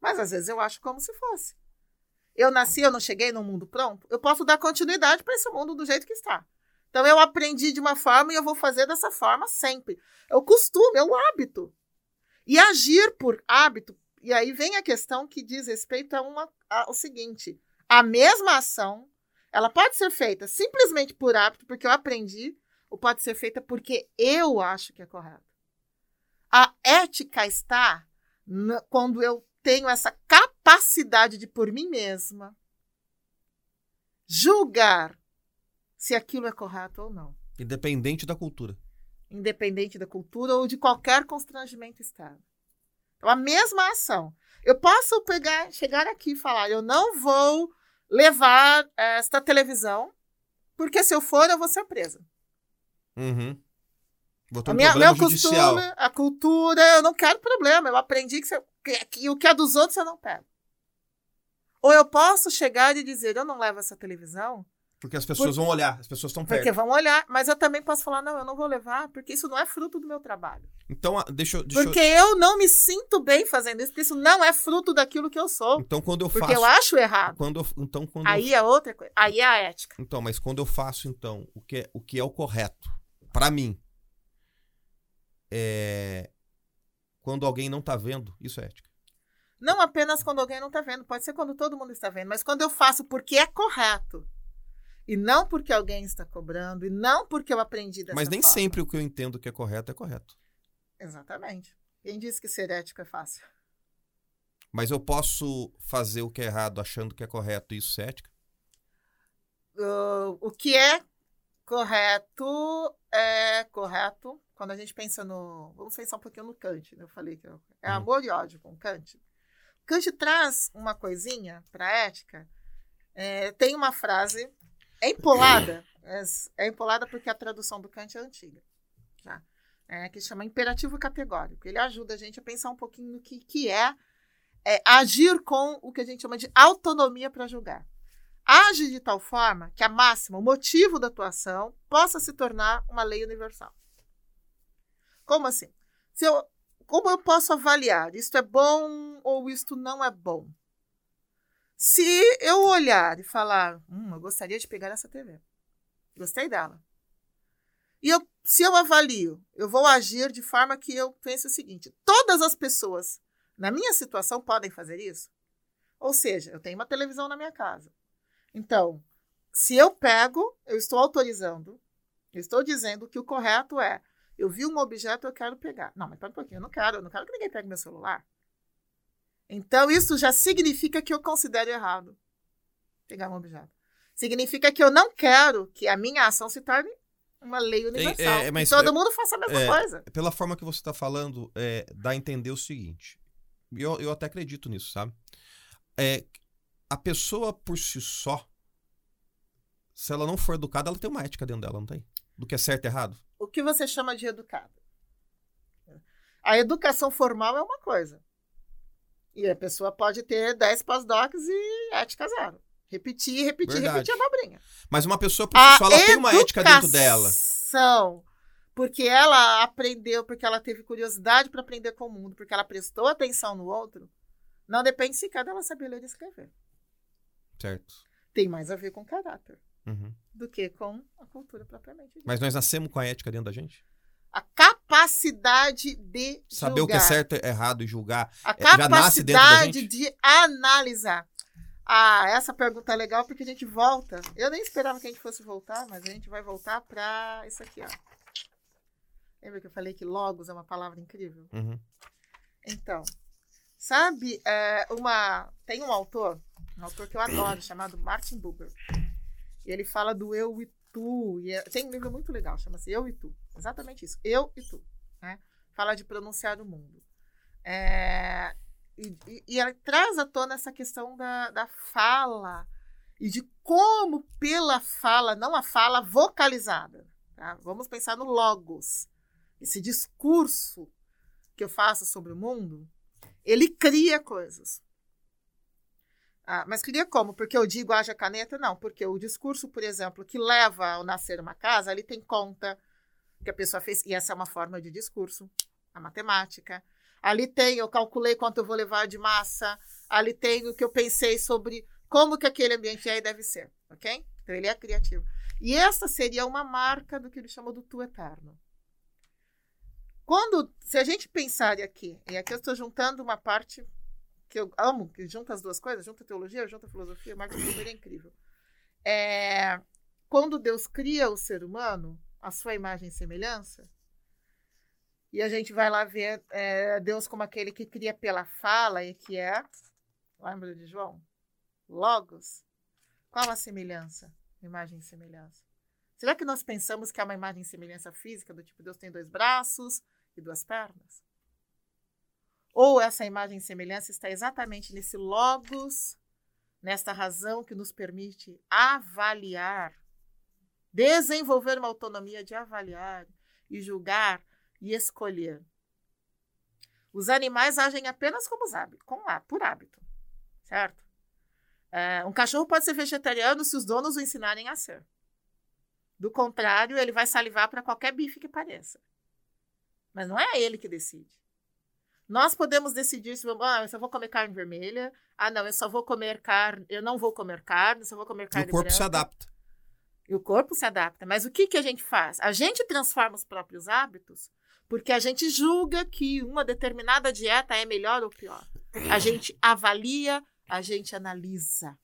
Mas às vezes eu acho como se fosse. Eu nasci, eu não cheguei num mundo pronto. Eu posso dar continuidade para esse mundo do jeito que está. Então eu aprendi de uma forma e eu vou fazer dessa forma sempre. É o costume, é o hábito. E agir por hábito. E aí vem a questão que diz respeito a uma, ao seguinte: a mesma ação, ela pode ser feita simplesmente por hábito, porque eu aprendi, ou pode ser feita porque eu acho que é correto. A ética está na- quando eu tenho essa capacidade de, por mim mesma, julgar se aquilo é correto ou não, Independente da cultura. independente da cultura ou de qualquer constrangimento externo. Então, a mesma ação. Eu posso pegar, chegar aqui e falar: eu não vou levar esta televisão, porque se eu for, eu vou ser presa. Uhum. Vou ter A um minha, problema meu judicial. costume, a cultura, eu não quero problema. Eu aprendi que, eu- que- que o que é dos outros eu não pego. Ou eu posso chegar e dizer, eu não levo essa televisão Porque as pessoas vão olhar, as pessoas estão perto. Porque vão olhar, mas eu também posso falar, não, eu não vou levar, porque isso não é fruto do meu trabalho. Então, ah, deixa, eu- deixa eu- Porque eu não me sinto bem fazendo isso, porque isso não é fruto daquilo que eu sou. Então, quando eu Porque faço. eu acho errado. Quando eu- então, quando eu Aí é outra coisa. Aí é a ética. Então, mas quando eu faço, então, o que é o, que é o correto, pra mim, é. Quando alguém não tá vendo, isso é ética. Não apenas quando alguém não está vendo, pode ser quando todo mundo está vendo, mas quando eu faço porque é correto. E não porque alguém está cobrando, e não porque eu aprendi dessa mas nem forma. sempre o que eu entendo que é correto é correto. Exatamente. Quem disse que ser ético é fácil? Mas eu posso fazer o que é errado achando que é correto e isso é ética? Uh, o que é correto é correto quando a gente pensa no. Vamos pensar um pouquinho no Kant, né? Eu falei que eu- é Uhum. amor e ódio com Kant. Kant traz uma coisinha para a ética. É, tem uma frase, é empolada, é, é empolada porque a tradução do Kant é antiga, tá? É, que chama imperativo categórico. Ele ajuda a gente a pensar um pouquinho no que, que é, é agir com o que a gente chama de autonomia para julgar. Age de tal forma que a máxima, o motivo da atuação, possa se tornar uma lei universal. Como assim? Se eu, como eu posso avaliar isto é bom ou isto não é bom? Se eu olhar e falar, hum, eu gostaria de pegar essa TV, gostei dela. E eu, se eu avalio, eu vou agir de forma que eu pense o seguinte: todas as pessoas na minha situação podem fazer isso? Ou seja, eu tenho uma televisão na minha casa. Então, se eu pego, eu estou autorizando, eu estou dizendo que o correto é: eu vi um objeto, eu quero pegar. Não, mas pera um pouquinho, eu não quero, eu não quero que ninguém pegue meu celular. Então, isso já significa que eu considero errado pegar um objeto. Significa que eu não quero que a minha ação se torne uma lei universal. é, que mas todo é- mundo faça a mesma é, coisa. Pela forma que você está falando, é, dá a entender o seguinte. Eu, eu até acredito nisso, sabe? É, a pessoa por si só, se ela não for educada, ela tem uma ética dentro dela, não tem? Do que é certo e errado. O que você chama de educado? A educação formal é uma coisa. E a pessoa pode ter 10 pós-docs e ética zero. Repetir, repetir, Verdade. repetir a abobrinha. Mas uma pessoa só, ela tem uma ética dentro dela. Porque ela aprendeu, porque ela teve curiosidade para aprender com o mundo, porque ela prestou atenção no outro, não depende sequer dela saber ler e escrever. Certo. Tem mais a ver com caráter Uhum. do que com a cultura propriamente dita. Mas nós nascemos com a ética dentro da gente? A capacidade de Saber o que é certo e errado e julgar. A É, capacidade de analisar. Ah, essa pergunta é legal porque a gente volta. Eu nem esperava que a gente fosse voltar, mas a gente vai voltar para isso aqui, ó. Lembra que eu falei que logos é uma palavra incrível? Uhum. Então, sabe, é, uma tem um autor, um autor que eu adoro, chamado Martin Buber. E ele fala do eu e tu. E é- tem um livro muito legal, chama-se Eu e Tu. Exatamente isso, eu e tu. Né? Fala de pronunciar o mundo. É, e, e, e ela traz à tona essa questão da, da fala e de como, pela fala, não a fala vocalizada. tá? Vamos pensar no logos. Esse discurso que eu faço sobre o mundo, ele cria coisas. Ah, mas cria como? Porque eu digo haja caneta? Não, porque o discurso, por exemplo, que leva ao nascer uma casa, ele tem conta que a pessoa fez, e essa é uma forma de discurso, a matemática. Ali tem, eu calculei quanto eu vou levar de massa, ali tem o que eu pensei sobre como que aquele ambiente aí deve ser, ok? Então ele é criativo. E essa seria uma marca do que ele chama do tu eterno. Quando, se a gente pensar aqui, e aqui eu estou juntando uma parte que eu amo, que junta as duas coisas, junta a teologia, junta a filosofia, Martin Buber é incrível. É, quando Deus cria o ser humano, a sua imagem e semelhança, e a gente vai lá ver é, Deus como aquele que cria pela fala e que é, lembra de João? Logos. Qual a semelhança? Imagem e semelhança. Será que nós pensamos que é uma imagem e semelhança física, do tipo Deus tem dois braços e duas pernas? Ou essa imagem e semelhança está exatamente nesse logos, nesta razão que nos permite avaliar, desenvolver uma autonomia de avaliar e julgar e escolher. Os animais agem apenas como os por hábito, certo? É, um cachorro pode ser vegetariano se os donos o ensinarem a ser. Do contrário, ele vai salivar para qualquer bife que pareça. Mas não é ele que decide. Nós podemos decidir se vamos, ah, eu só vou comer carne vermelha. Ah, não, eu só vou comer carne, eu não vou comer carne, eu só vou comer E carne o corpo branca. se adapta. E o corpo se adapta. Mas o que, que a gente faz? A gente transforma os próprios hábitos porque a gente julga que uma determinada dieta é melhor ou pior. A gente avalia, a gente analisa.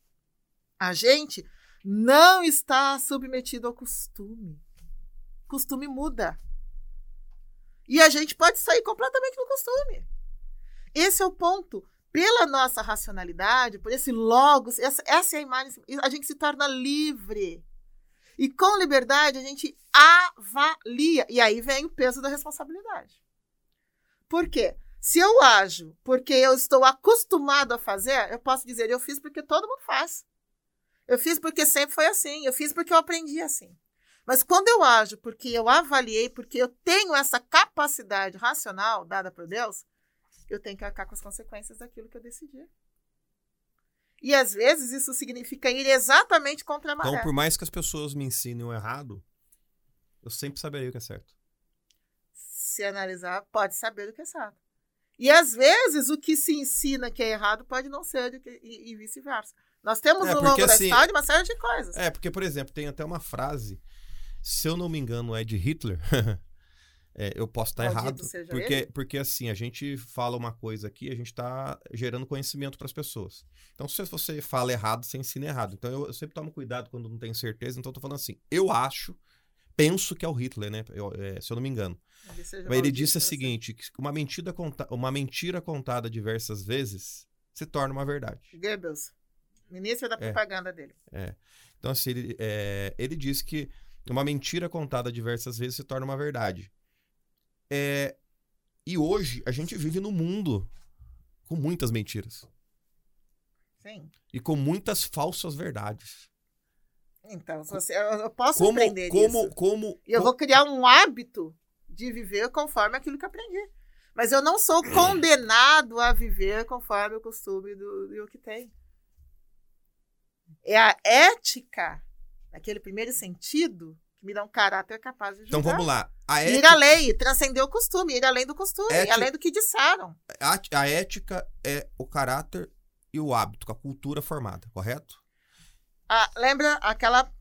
A gente não está submetido ao costume. Costume muda. E a gente pode sair completamente do costume. Esse é o ponto. Pela nossa racionalidade, por esse logos, essa, essa é a imagem, a gente se torna livre. E com liberdade a gente avalia. E aí vem o peso da responsabilidade. Por quê? Se eu ajo porque eu estou acostumado a fazer, eu posso dizer, eu fiz porque todo mundo faz. Eu fiz porque sempre foi assim. Eu fiz porque eu aprendi assim. Mas quando eu ajo porque eu avaliei, porque eu tenho essa capacidade racional dada por Deus, eu tenho que arcar com as consequências daquilo que eu decidi. E às vezes isso significa ir exatamente contra a maré. Então, por mais que as pessoas me ensinem o errado, eu sempre saberei o que é certo. Se analisar, pode saber o que é certo. E às vezes o que se ensina que é errado pode não ser que- e, e vice-versa. Nós temos É, no longo da assim, história uma série de coisas. É, porque, por exemplo, tem até uma frase, se eu não me engano, é de Hitler. É, eu posso estar errado, porque, ele. porque assim, a gente fala uma coisa aqui, a gente está gerando conhecimento para as pessoas. Então, se você fala errado, você ensina errado. Então, eu, eu sempre tomo cuidado quando não tenho certeza. Então, eu tô falando assim, eu acho, penso que é o Hitler, né? Eu- é, se eu não me engano. Mas ele disse o seguinte, que uma mentira, conta, uma mentira contada diversas vezes se torna uma verdade. Goebbels, ministro da É. propaganda dele. Então, assim, ele, é, ele disse que uma mentira contada diversas vezes se torna uma verdade. É, e hoje a gente vive num mundo com muitas mentiras Sim. e com muitas falsas verdades. Então, você, eu, posso Como, aprender como, isso. como, E eu vou criar um hábito de viver conforme aquilo que aprendi. Mas eu não sou condenado a viver conforme o costume do, do que tem. É a ética, naquele primeiro sentido, me dá um caráter capaz de julgar. Então vamos lá. A Ir ética, além, transcender o costume, ir além do costume, ir Ética- além do que disseram. a, a ética é o caráter e o hábito, a cultura formada, correto? Ah, lembra aquela.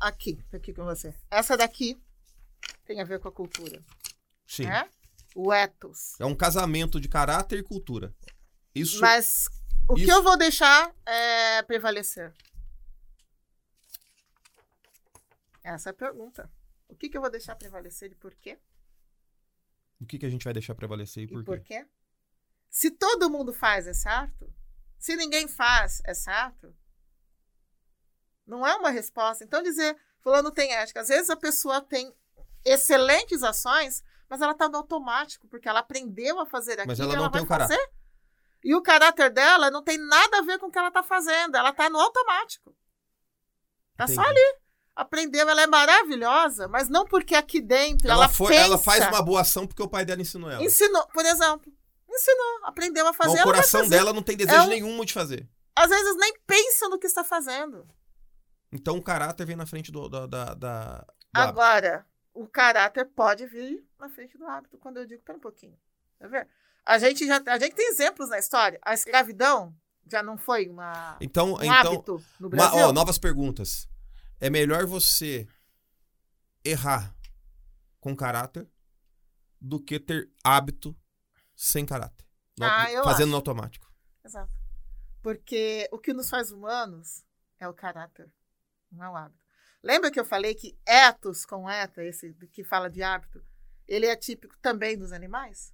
Aqui, aqui com você. Essa daqui tem a ver com a cultura. Sim. Né? O ethos. É um casamento de caráter e cultura. Isso Mas o que isso- eu vou deixar é, prevalecer? Essa é a pergunta. O que, que eu vou deixar prevalecer e por quê? o que, que a gente vai deixar prevalecer e E por por quê? quê? Se todo mundo faz, é certo? Se ninguém faz, é certo? Não é uma resposta. Então, dizer, fulano tem ética. Às vezes a pessoa tem excelentes ações, mas ela está no automático, porque ela aprendeu a fazer aquilo Mas ela e não ela tem o caráter. fazer. E o caráter dela não tem nada a ver com o que ela está fazendo. Ela está no automático. Tá só ali. Aprendeu, ela é maravilhosa, mas não porque aqui dentro Ela, ela, foi, pensa. ela faz uma boa ação porque o pai dela ensinou ela. Ensinou, por exemplo. Ensinou, aprendeu a Mas fazer. o ela vai coração dela não tem desejo É um- nenhum de fazer. Às vezes nem pensa no que está fazendo. Então o caráter vem na frente do, da, da, da- do hábito. Agora, o caráter pode vir na frente do hábito, quando eu digo, pera um pouquinho. Tá vendo? A gente, já, a gente tem exemplos na história. A escravidão já não foi uma, Então, um então hábito no uma- Brasil? ó, novas perguntas. É melhor você errar com caráter do que ter hábito sem caráter. No- Ah, eu fazendo acho. no automático. Exato. Porque o que nos faz humanos é o caráter, não é o hábito. Lembra que eu falei que ethos com eta, esse que fala de hábito, ele é típico também dos animais?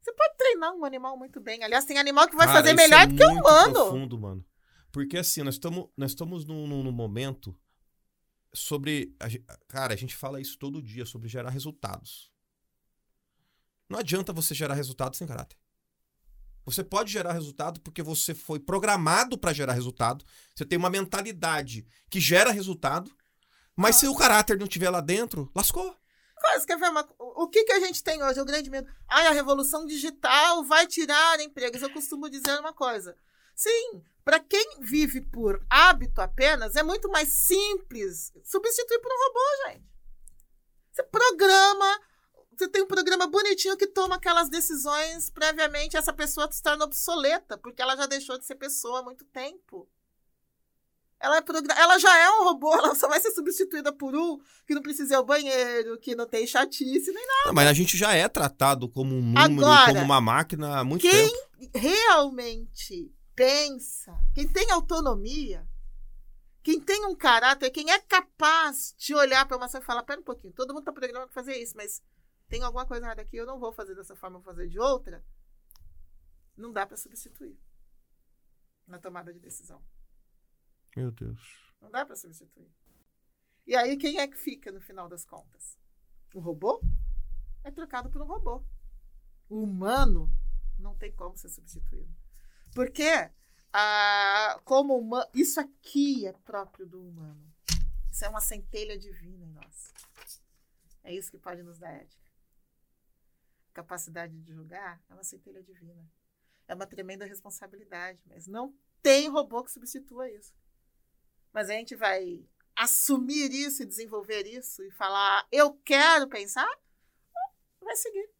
Você pode treinar um animal muito bem. Aliás, tem animal que vai Cara, fazer isso melhor é do que um muito humano. profundo, mano. Porque assim, nós estamos nós estamos num, num- momento sobre. a cara, a gente fala isso todo dia, sobre gerar resultados. Não adianta você gerar resultado sem caráter. Você pode gerar resultado porque você foi programado para gerar resultado. Você tem uma mentalidade que gera resultado. Mas se o caráter não tiver lá dentro, lascou. Quer ver uma, o o que, que a gente tem hoje? O grande medo. Ai, a revolução digital vai tirar empregos. Eu costumo dizer uma coisa. Sim, para quem vive por hábito apenas, é muito mais simples substituir por um robô, gente. Você programa, você tem um programa bonitinho que toma aquelas decisões previamente, essa pessoa se torna obsoleta, porque ela já deixou de ser pessoa há muito tempo. Ela, é ela já é um robô, ela só vai ser substituída por um que não precisa ir ao banheiro, que não tem chatice, nem nada. Não, mas a gente já é tratado como um número, Agora, como uma máquina há muito quem tempo. realmente pensa, quem tem autonomia, quem tem um caráter, quem é capaz de olhar para uma coisa e falar, pera um pouquinho, todo mundo está programado para fazer isso, mas tem alguma coisa errada aqui, eu não vou fazer dessa forma, vou fazer de outra, não dá para substituir na tomada de decisão. Meu Deus. Não dá para substituir. E aí, quem é que fica no final das contas? O robô é trocado por um robô. O humano não tem como ser substituído. Porque, ah, como humano, isso aqui é próprio do humano. Isso é uma centelha divina em nós. É isso que pode nos dar ética. A capacidade de julgar é uma centelha divina. É uma tremenda responsabilidade, mas não tem robô que substitua isso. Mas a gente vai assumir isso e desenvolver isso e falar, eu quero pensar, vai seguir.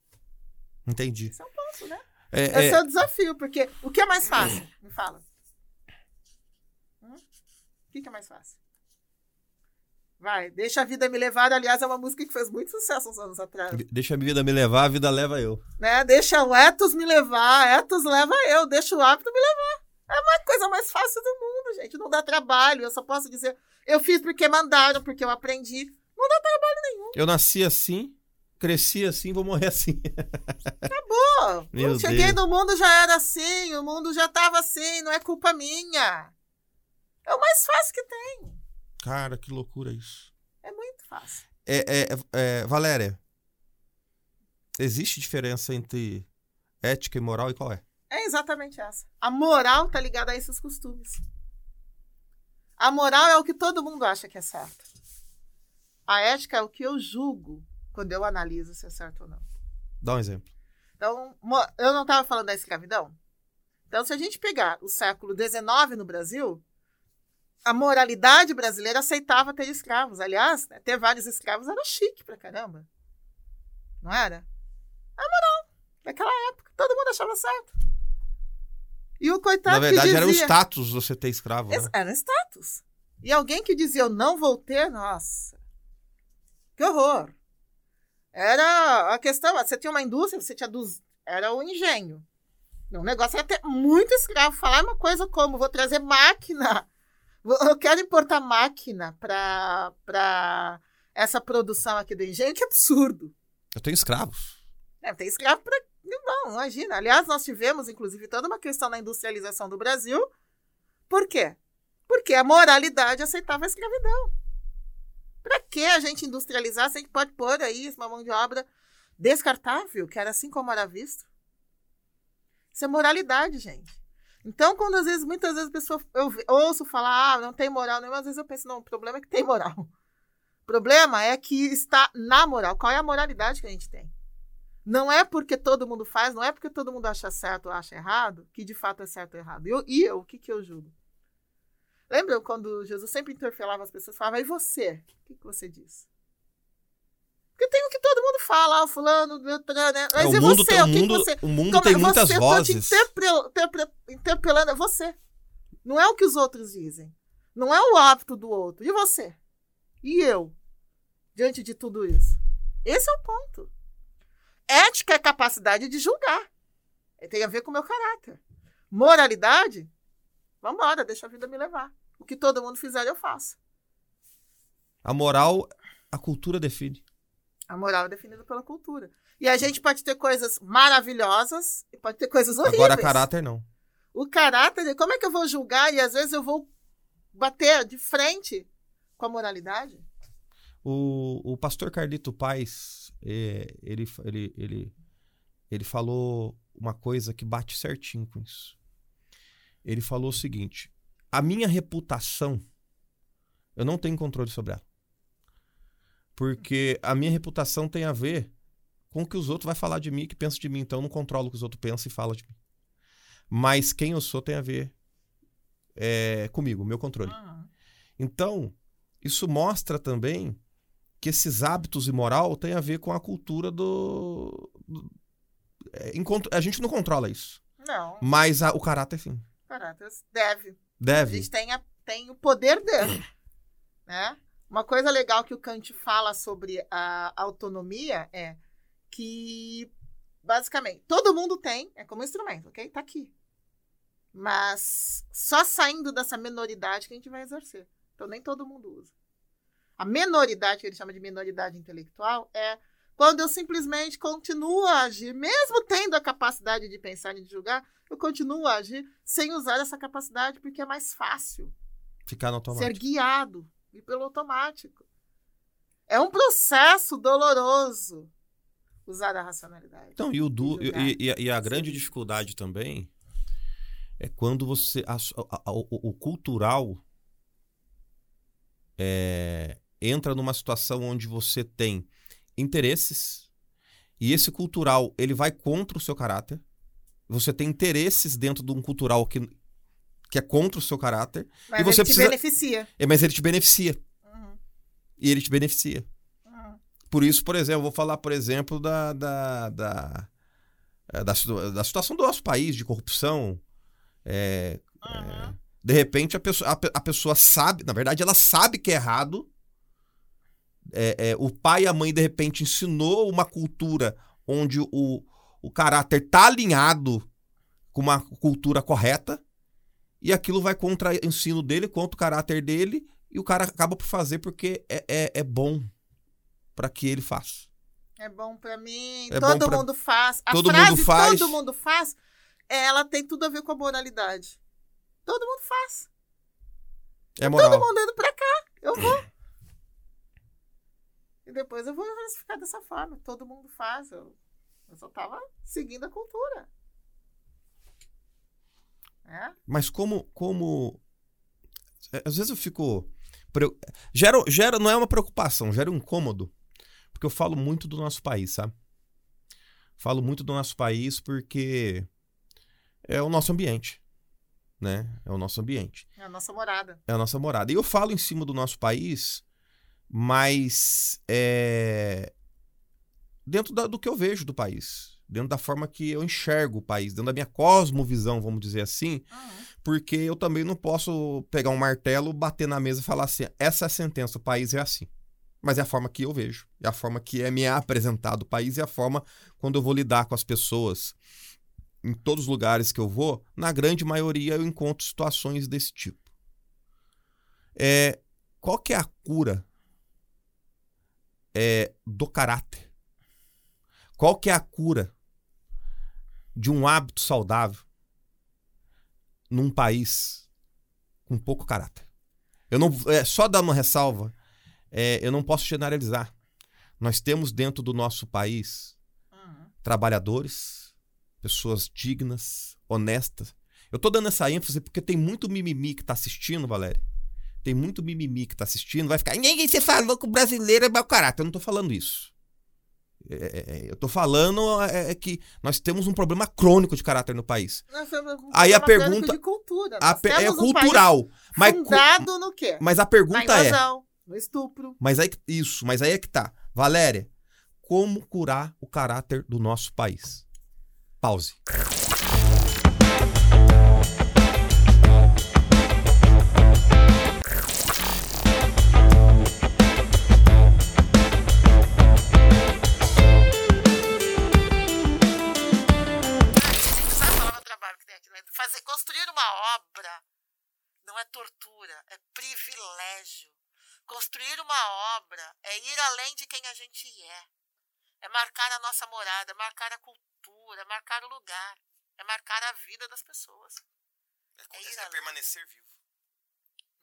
Entendi. Esse é um ponto, né? É, Esse é, é o desafio, porque o que é mais fácil? Me fala. Hum? O que, é mais fácil? Vai, deixa a vida me levar. Aliás, é uma música que fez muito sucesso uns anos atrás. deixa a vida me levar, a vida leva eu. Né? Deixa o ethos me levar, ethos leva eu, deixa o hábito me levar. É a coisa mais fácil do mundo, gente. Não dá trabalho. Eu só posso dizer, eu fiz porque mandaram, porque eu aprendi. Não dá trabalho nenhum. Eu nasci assim, cresci assim, vou morrer assim. Acabou. Meu eu cheguei Deus. no mundo, já era assim. O mundo já estava assim. Não é culpa minha. É o mais fácil que tem. Cara, que loucura isso. É muito fácil. É, é, é, Valéria, existe diferença entre ética e moral e qual é? É exatamente essa. A moral tá ligada a esses costumes. A moral é o que todo mundo acha que é certo. A ética é o que eu julgo quando eu analiso se é certo ou não. Dá um exemplo. Então, eu não estava falando da escravidão? Então, se a gente pegar o século XIX no Brasil, a moralidade brasileira aceitava ter escravos. Aliás, né, ter vários escravos era chique pra caramba. Não era? A moral daquela época. Todo mundo achava certo. E o coitado Na verdade, que era o dizia... status você ter escravo, né? Era status. E alguém que dizia eu não vou ter, nossa. Que horror. Era a questão, você tinha uma indústria, você tinha dos, era o engenho. O negócio era ter muito escravo. Falar uma coisa como, vou trazer máquina. Eu quero importar máquina para essa produção aqui do engenho, que absurdo. Eu tenho escravos. É, tem escravo para. Não, imagina. Aliás, nós tivemos, inclusive, toda uma questão na industrialização do Brasil. Por quê? Porque a moralidade aceitava a escravidão. Para que a gente industrializar se a gente pode pôr aí uma mão de obra descartável, que era assim como era visto? Isso é moralidade, gente. Então, quando às vezes, muitas vezes, a pessoa, eu ouço falar, ah, não tem moral nenhuma, às vezes eu penso, não, o problema é que tem moral. O problema é que está na moral. Qual é a moralidade que a gente tem? Não é porque todo mundo faz, não é porque todo mundo acha certo ou acha errado, que de fato é certo ou errado. E eu, e eu o que, que eu julgo? Lembram quando Jesus sempre interpelava as pessoas, falava, e você? O que, que você diz? Porque tem o que todo mundo fala, ah, o fulano, né? Mas É, e o mundo, você? tem- o que que mundo, você... o mundo Como tem é? muitas você, te vozes. interpre- interpelando, é você. Não é o que os outros dizem. Não é o hábito do outro. E você? E eu? Diante de tudo isso. Esse é o ponto. Ética é capacidade de julgar. Tem a ver com o meu caráter. Moralidade? Vambora, deixa a vida me levar. O que todo mundo fizer, eu faço. A moral, a cultura define. A moral é definida pela cultura. E a gente pode ter coisas maravilhosas e pode ter coisas horríveis. Agora, caráter não. O caráter, como é que eu vou julgar e às vezes eu vou bater de frente com a moralidade? O, o pastor Carlito Paz, é, ele, ele, ele, ele falou uma coisa que bate certinho com isso. Ele falou o seguinte: a minha reputação, eu não tenho controle sobre ela. Porque a minha reputação tem a ver com o que os outros vão falar de mim, que pensam de mim. Então eu não controlo o que os outros pensam e falam de mim. Mas quem eu sou tem a ver é, comigo, meu controle. Uhum. Então, isso mostra também que esses hábitos e moral têm a ver com a cultura do. do- é, a gente não controla isso. Não, Mas a- o caráter, sim. caráter deve. A Deve. gente tem, a- tem o poder dele. né? Uma coisa legal que o Kant fala sobre a autonomia é que, basicamente, todo mundo tem, é como instrumento, ok? Tá aqui. Mas só saindo dessa menoridade que a gente vai exercer. Então, nem todo mundo usa. A menoridade, que ele chama de menoridade intelectual, é quando eu simplesmente continuo a agir, mesmo tendo a capacidade de pensar e de julgar, eu continuo a agir sem usar essa capacidade, porque é mais fácil Ficar no ser automático. guiado e pelo automático. É um processo doloroso usar a racionalidade. Então, e, o du, e, e- e a- grande dificuldade também é quando você. a- a- a- o, o cultural é, entra numa situação onde você tem interesses e esse cultural ele vai contra o seu caráter. Você tem interesses dentro de um cultural que, que é contra o seu caráter, Mas e você ele precisa- te beneficia. é, mas ele te beneficia. Uhum, E ele te beneficia. uhum. Por isso, por exemplo, vou falar, por exemplo, da, da, da, eh, da, da situação do nosso país, de corrupção. É, Uhum. de repente, a pessoa, a, a pessoa sabe, na verdade, ela sabe que é errado. É, é, o pai e a mãe, de repente, ensinou uma cultura onde o, o caráter tá alinhado com uma cultura correta. E aquilo vai contra o ensino dele, contra o caráter dele. E o cara acaba por fazer porque é, é, é bom para que ele faça. É bom pra mim, É todo pra- mundo faz. A todo frase mundo faz. todo mundo faz, ela tem tudo a ver com a moralidade. Todo mundo faz. É moral. Todo mundo indo pra cá, eu vou. E depois eu vou classificar dessa forma. Todo mundo faz. Eu, eu só tava seguindo a cultura. É? Mas como, como. é, Às vezes eu fico. Gera, gera, não é uma preocupação, gera um incômodo. Porque eu falo muito do nosso país, sabe? Falo muito do nosso país porque é o nosso ambiente. Né? É o nosso ambiente. É a nossa morada. É a nossa morada. E eu falo em cima do nosso país, mas é, dentro da- do que eu vejo do país. Dentro da forma que eu enxergo o país, dentro da minha cosmovisão, vamos dizer assim, porque eu também não posso pegar um martelo, bater na mesa e falar assim: essa é a sentença, o país é assim. Mas é a forma que eu vejo, é a forma que é me apresentado o país e a forma quando eu vou lidar com as pessoas. Em todos os lugares que eu vou, na grande maioria eu encontro situações desse tipo. É, qual que é a cura é, do caráter? Qual que é a cura de um hábito saudável num país com pouco caráter? Eu não, é, só dar uma ressalva, é, eu não posso generalizar. Nós temos dentro do nosso país Uhum. trabalhadores, pessoas dignas, honestas. Eu tô dando essa ênfase porque tem muito mimimi que tá assistindo, Valéria. Tem muito mimimi que tá assistindo, vai ficar. Ninguém você falou que o brasileiro é mau caráter. Eu não tô falando isso. É, é, é, eu tô falando é, é que nós temos um problema crônico de caráter no país. Nós um Aí a pergunta- de cultura. A pe- é cultural. Mas, fundado no quê? mas a Na pergunta é. invasão, no estupro. Mas aí, isso, mas aí é que tá. Valéria, como curar o caráter do nosso país? Pause. É tortura, é privilégio. Construir uma obra é ir além de quem a gente é. É marcar a nossa morada, é marcar a cultura, é marcar o lugar, é marcar a vida das pessoas. É ir além, permanecer vivo.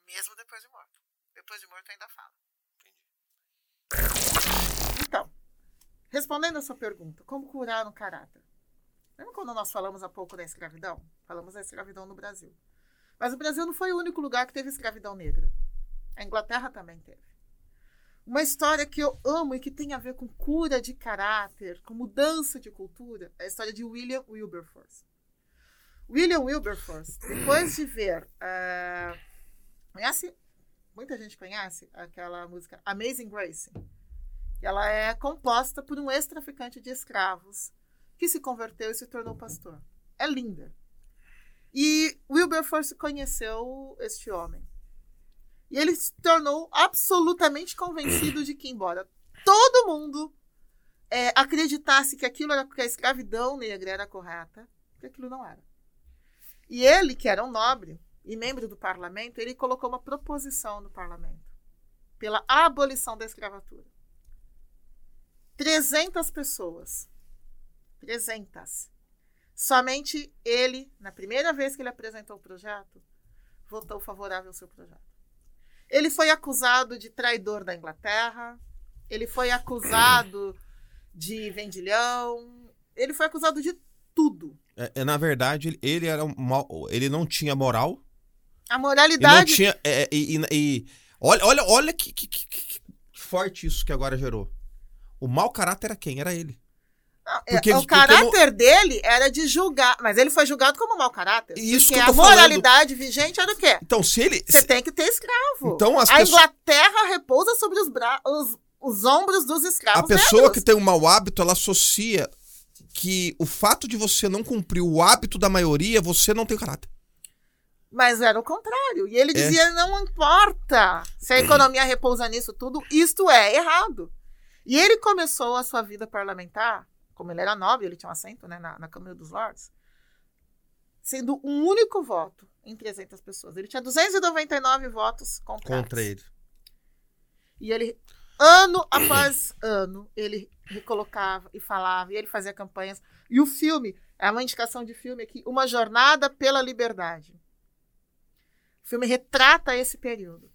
mesmo depois de morto. Depois de morto ainda fala. Então, respondendo a sua pergunta, como curar um caráter? Lembra quando nós falamos há pouco da escravidão? Falamos da escravidão no Brasil. Mas o Brasil não foi o único lugar que teve escravidão negra. A Inglaterra também teve. Uma história que eu amo e que tem a ver com cura de caráter, com mudança de cultura, é a história de William Wilberforce. William Wilberforce, depois de ver. Uh, conhece? Muita gente conhece aquela música Amazing Grace. Ela é composta por um ex-traficante de escravos que se converteu e se tornou pastor. É linda. E Wilberforce conheceu este homem. E ele se tornou absolutamente convencido de que, embora todo mundo é, acreditasse que aquilo era que a escravidão negra era correta, que aquilo não era. E ele, que era um nobre e membro do parlamento, ele colocou uma proposição no parlamento pela abolição da escravatura. 300 pessoas. 300. Somente ele, na primeira vez que ele apresentou o projeto, votou favorável ao seu projeto. Ele foi acusado de traidor da Inglaterra, ele foi acusado de vendilhão, ele foi acusado de tudo. É, é, na verdade, ele era mal, ele não tinha moral. A moralidade. E não tinha. É, e, e, e, olha, olha, olha que, que, que, que, forte isso que agora gerou. O mau caráter era quem? Era ele. É, porque, o caráter não... dele era de julgar, mas ele foi julgado como mau caráter. Isso porque a moralidade falando. vigente era o quê? Então, se ele. Você tem que ter escravo. Então, as a pessoas... Inglaterra repousa sobre os, bra... os, os ombros dos escravos. A pessoa negros. que tem um mau hábito, ela associa que o fato de você não cumprir o hábito da maioria, você não tem caráter. Mas era o contrário. E ele é. dizia: é. não importa se a economia repousa nisso tudo, isto é errado. E ele começou a sua vida parlamentar, como ele era nobre, ele tinha um assento né, na, na Câmara dos Lordes, sendo um único voto em 300 pessoas. Ele tinha 299 votos contra, contra ele. E ele, ano após ano, ele recolocava e falava, e ele fazia campanhas. E o filme, é uma indicação de filme aqui, Uma Jornada pela Liberdade. O filme retrata esse período.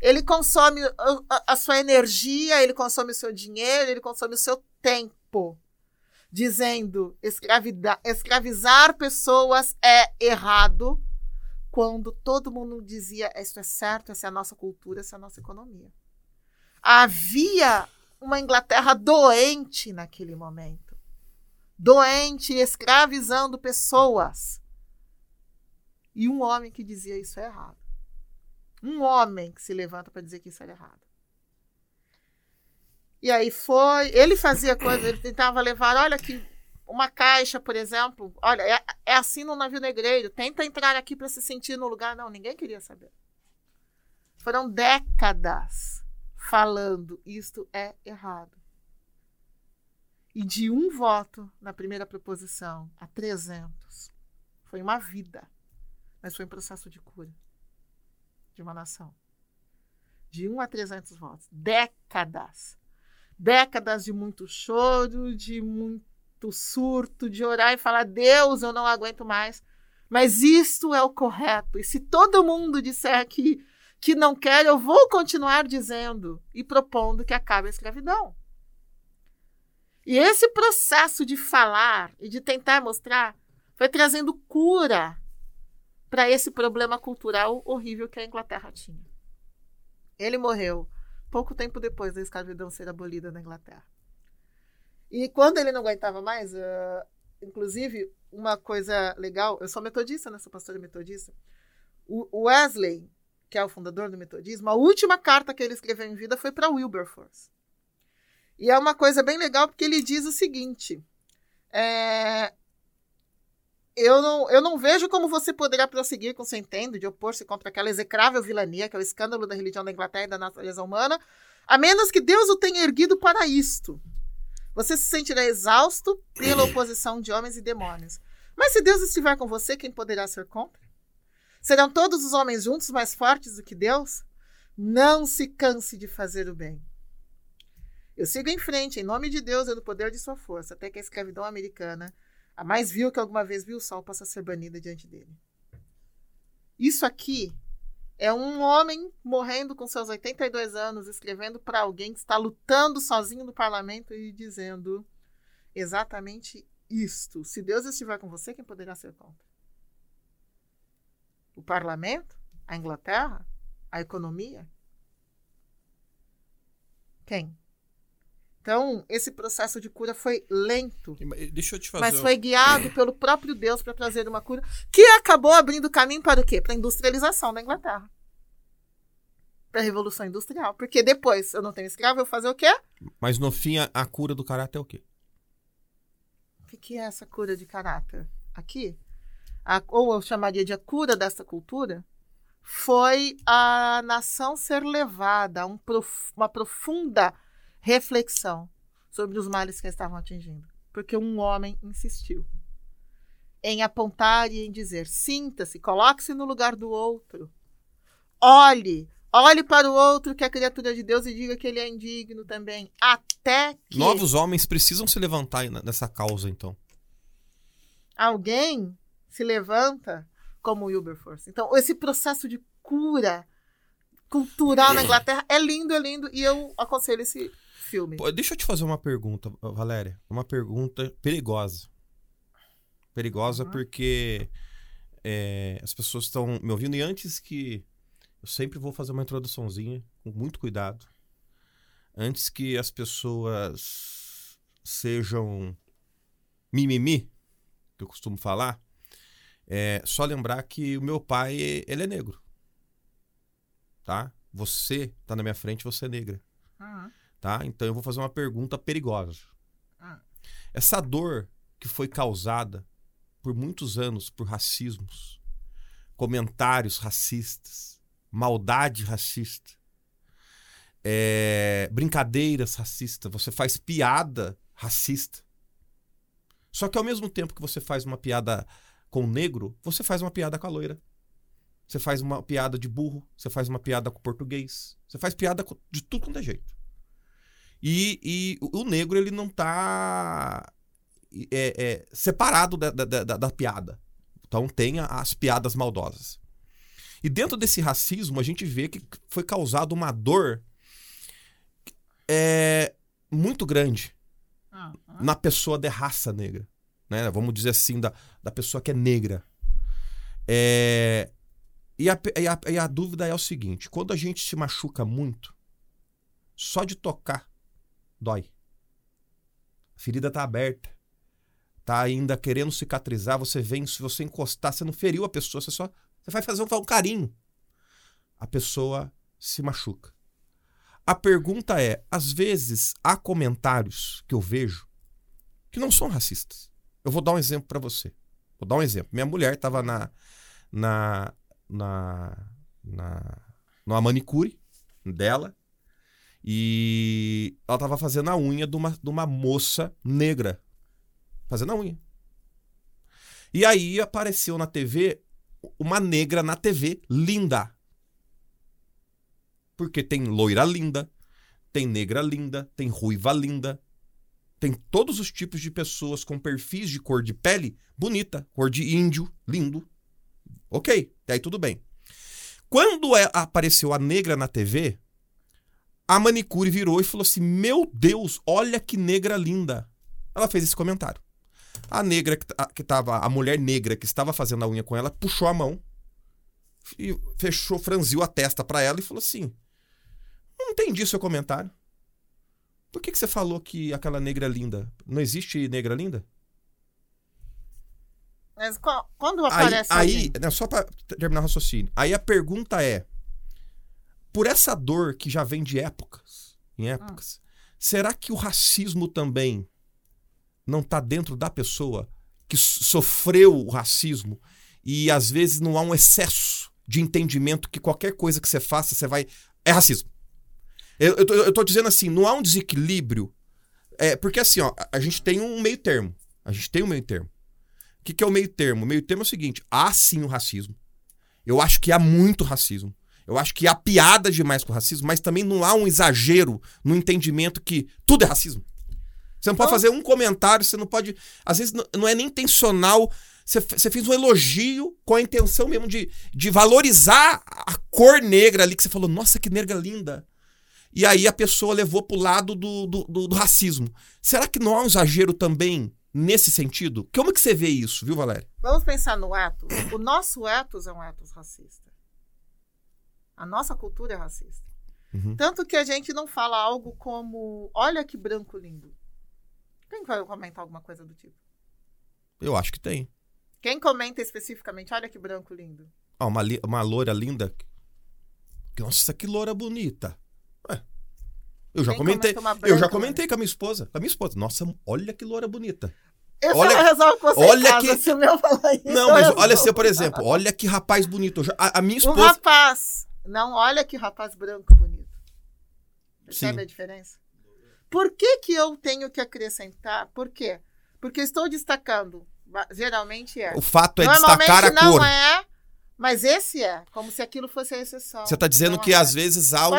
Ele consome a, a, sua energia, ele consome o seu dinheiro, ele consome o seu tempo. Dizendo escravizar pessoas é errado, quando todo mundo dizia isso é certo, essa é a nossa cultura, essa é a nossa economia. Havia uma Inglaterra doente naquele momento. Doente, escravizando pessoas. E um homem que dizia isso é errado. Um homem que se levanta para dizer que isso era errado. E aí foi, ele fazia coisas, ele tentava levar, olha aqui, uma caixa, por exemplo, olha, é, é assim no navio negreiro, tenta entrar aqui para se sentir no lugar. Não, ninguém queria saber. Foram décadas falando isto é errado. E de um voto na primeira proposição a 300, foi uma vida, mas foi um processo de cura de uma nação. De 1 a 300 votos. Décadas. Décadas de muito choro, de muito surto, de orar e falar: Deus, eu não aguento mais. Mas isto é o correto. E se todo mundo disser que, que não quer, eu vou continuar dizendo e propondo que acabe a escravidão. E esse processo de falar e de tentar mostrar foi trazendo cura para esse problema cultural horrível que a Inglaterra tinha. Ele morreu pouco tempo depois da escravidão ser abolida na Inglaterra. E quando ele não aguentava mais, uh, inclusive, uma coisa legal, eu sou metodista, né? Sou pastora metodista. O Wesley, que é o fundador do metodismo, a última carta que ele escreveu em vida foi para Wilberforce. E é uma coisa bem legal porque ele diz o seguinte: é, eu não, eu não vejo como você poderá prosseguir com seu intento de opor-se contra aquela execrável vilania, que é o escândalo da religião da Inglaterra e da natureza humana, a menos que Deus o tenha erguido para isto. Você se sentirá exausto pela oposição de homens e demônios. Mas se Deus estiver com você, quem poderá ser contra? Serão todos os homens juntos mais fortes do que Deus? Não se canse de fazer o bem. Eu sigo em frente, em nome de Deus e no poder de sua força, até que a escravidão americana a mais vil que alguma vez viu o sol possa ser banida diante dele. Isso aqui é um homem morrendo com seus 82 anos, escrevendo para alguém que está lutando sozinho no parlamento e dizendo exatamente isto. Se Deus estiver com você, quem poderá ser contra? O parlamento? A Inglaterra? A economia? Quem? Então, esse processo de cura foi lento, Deixa eu te fazer. mas foi guiado pelo próprio Deus para trazer uma cura que acabou abrindo caminho para o quê? Para a industrialização da Inglaterra. Para a Revolução Industrial. Porque depois eu não tenho escravo, eu vou fazer o quê? Mas no fim, a, a cura do caráter é o quê? O que, que é essa cura de caráter? Aqui? A- ou eu chamaria de a cura dessa cultura? Foi a nação ser levada a um prof- uma profunda reflexão sobre os males que estavam atingindo. Porque um homem insistiu em apontar e em dizer: sinta-se, coloque-se no lugar do outro. Olhe, olhe para o outro que é criatura de Deus e diga que ele é indigno também. Até que Novos homens precisam se levantar nessa causa, então. alguém se levanta como Wilberforce. Então, esse processo de cura cultural na Inglaterra é lindo, é lindo, e eu aconselho esse filme. Pô, deixa eu te fazer uma pergunta, Valéria. Uma pergunta perigosa. Perigosa Uhum. porque é, as pessoas estão me ouvindo e antes que. Eu sempre vou fazer uma introduçãozinha com muito cuidado. Antes que as pessoas sejam mimimi, que eu costumo falar, é só lembrar que o meu pai, ele é negro. Tá? Você tá na minha frente, você é negra Uhum. Tá? Então eu vou fazer uma pergunta perigosa. Ah. Essa dor que foi causada por muitos anos por racismos, comentários racistas, maldade racista, é, brincadeiras racistas, você faz piada racista. Só que ao mesmo tempo que você faz uma piada com o negro, você faz uma piada com a loira. Você faz uma piada de burro, você faz uma piada com o português, você faz piada de tudo quanto é jeito. E, e o negro, ele não tá é, é, separado da, da, da- da piada. Então tem as piadas maldosas. E dentro desse racismo, a gente vê que foi causada uma dor é, muito grande Uhum. na pessoa de raça negra. Né? Vamos dizer assim, da, da pessoa que é negra. É, e, a, e a- e a dúvida é o seguinte: quando a gente se machuca muito, só de tocar dói. A ferida tá aberta. Tá ainda querendo cicatrizar. Você vem, se você encostar, você não feriu a pessoa, você só. Você vai fazer um, um carinho. A pessoa se machuca. A pergunta é: às vezes há comentários que eu vejo que não são racistas. Eu vou dar um exemplo pra você. Vou dar um exemplo. Minha mulher estava na na na na numa manicure dela e ela estava fazendo a unha de uma, de uma moça negra. Fazendo a unha. E aí apareceu na TV uma negra na TV linda. Porque tem loira linda, tem negra linda, tem ruiva linda, tem todos os tipos de pessoas com perfis de cor de pele bonita, cor de índio, lindo. Ok, até aí tudo bem. Quando é- apareceu a negra na TV, a manicure virou e falou assim: Meu Deus, olha que negra linda. Ela fez esse comentário. A negra que, ta- que tava, a mulher negra que estava fazendo a unha com ela, puxou a mão e fechou, franziu a testa pra ela e falou assim: Não entendi seu comentário. Por que, que você falou que aquela negra é linda? Não existe negra linda? Mas qu- quando Aí, aparece aí alguém- né, só pra terminar o raciocínio. Aí a pergunta é: por essa dor que já vem de épocas, em épocas, será que o racismo também não tá dentro da pessoa que so- sofreu o racismo e às vezes não há um excesso de entendimento que qualquer coisa que você faça, você vai. É racismo. Eu, eu, tô, eu tô dizendo assim, não há um desequilíbrio. É, porque assim, ó, a- a gente tem um meio termo. A gente tem um meio termo. O que, que é o meio termo? O meio termo é o seguinte: há sim o racismo. Eu acho que há muito racismo. Eu acho que há piada demais com o racismo, mas também não há um exagero no entendimento que tudo é racismo. Você não pode Então- fazer um comentário, você não pode. Às vezes não- não é nem intencional. Você, você fez um elogio com a intenção mesmo de, de valorizar a cor negra ali, que você falou, nossa, que negra linda. E aí a pessoa levou pro lado do, do, do- do racismo. Será que não há um exagero também nesse sentido? Como que você vê isso, viu, Valéria? Vamos pensar no ethos. O nosso ethos é um ethos racista. A nossa cultura é racista. Uhum. Tanto que a gente não fala algo como, olha que branco lindo. Quem vai comentar alguma coisa do tipo? Eu acho que tem. Quem comenta especificamente, olha que branco lindo. Ó, uma, li- uma loira linda. Nossa, que loira bonita. Ué, Eu já Quem comentei. Eu já comentei com a minha esposa. Com a minha esposa. Nossa, olha que loira bonita. Eu Olha- só resolvo com você olha casa, que- se o meu falar isso. Não, mas olha assim, por exemplo, olha que rapaz bonito. A, a minha Um esposa. rapaz. Não, olha que rapaz branco bonito. Percebe Sim. a diferença? Por que, que eu tenho que acrescentar? Por quê? Porque estou destacando. Geralmente é. O fato é destacar a não cor. é, mas esse é. Como se aquilo fosse a exceção. Você tá dizendo Não que é. às vezes há um,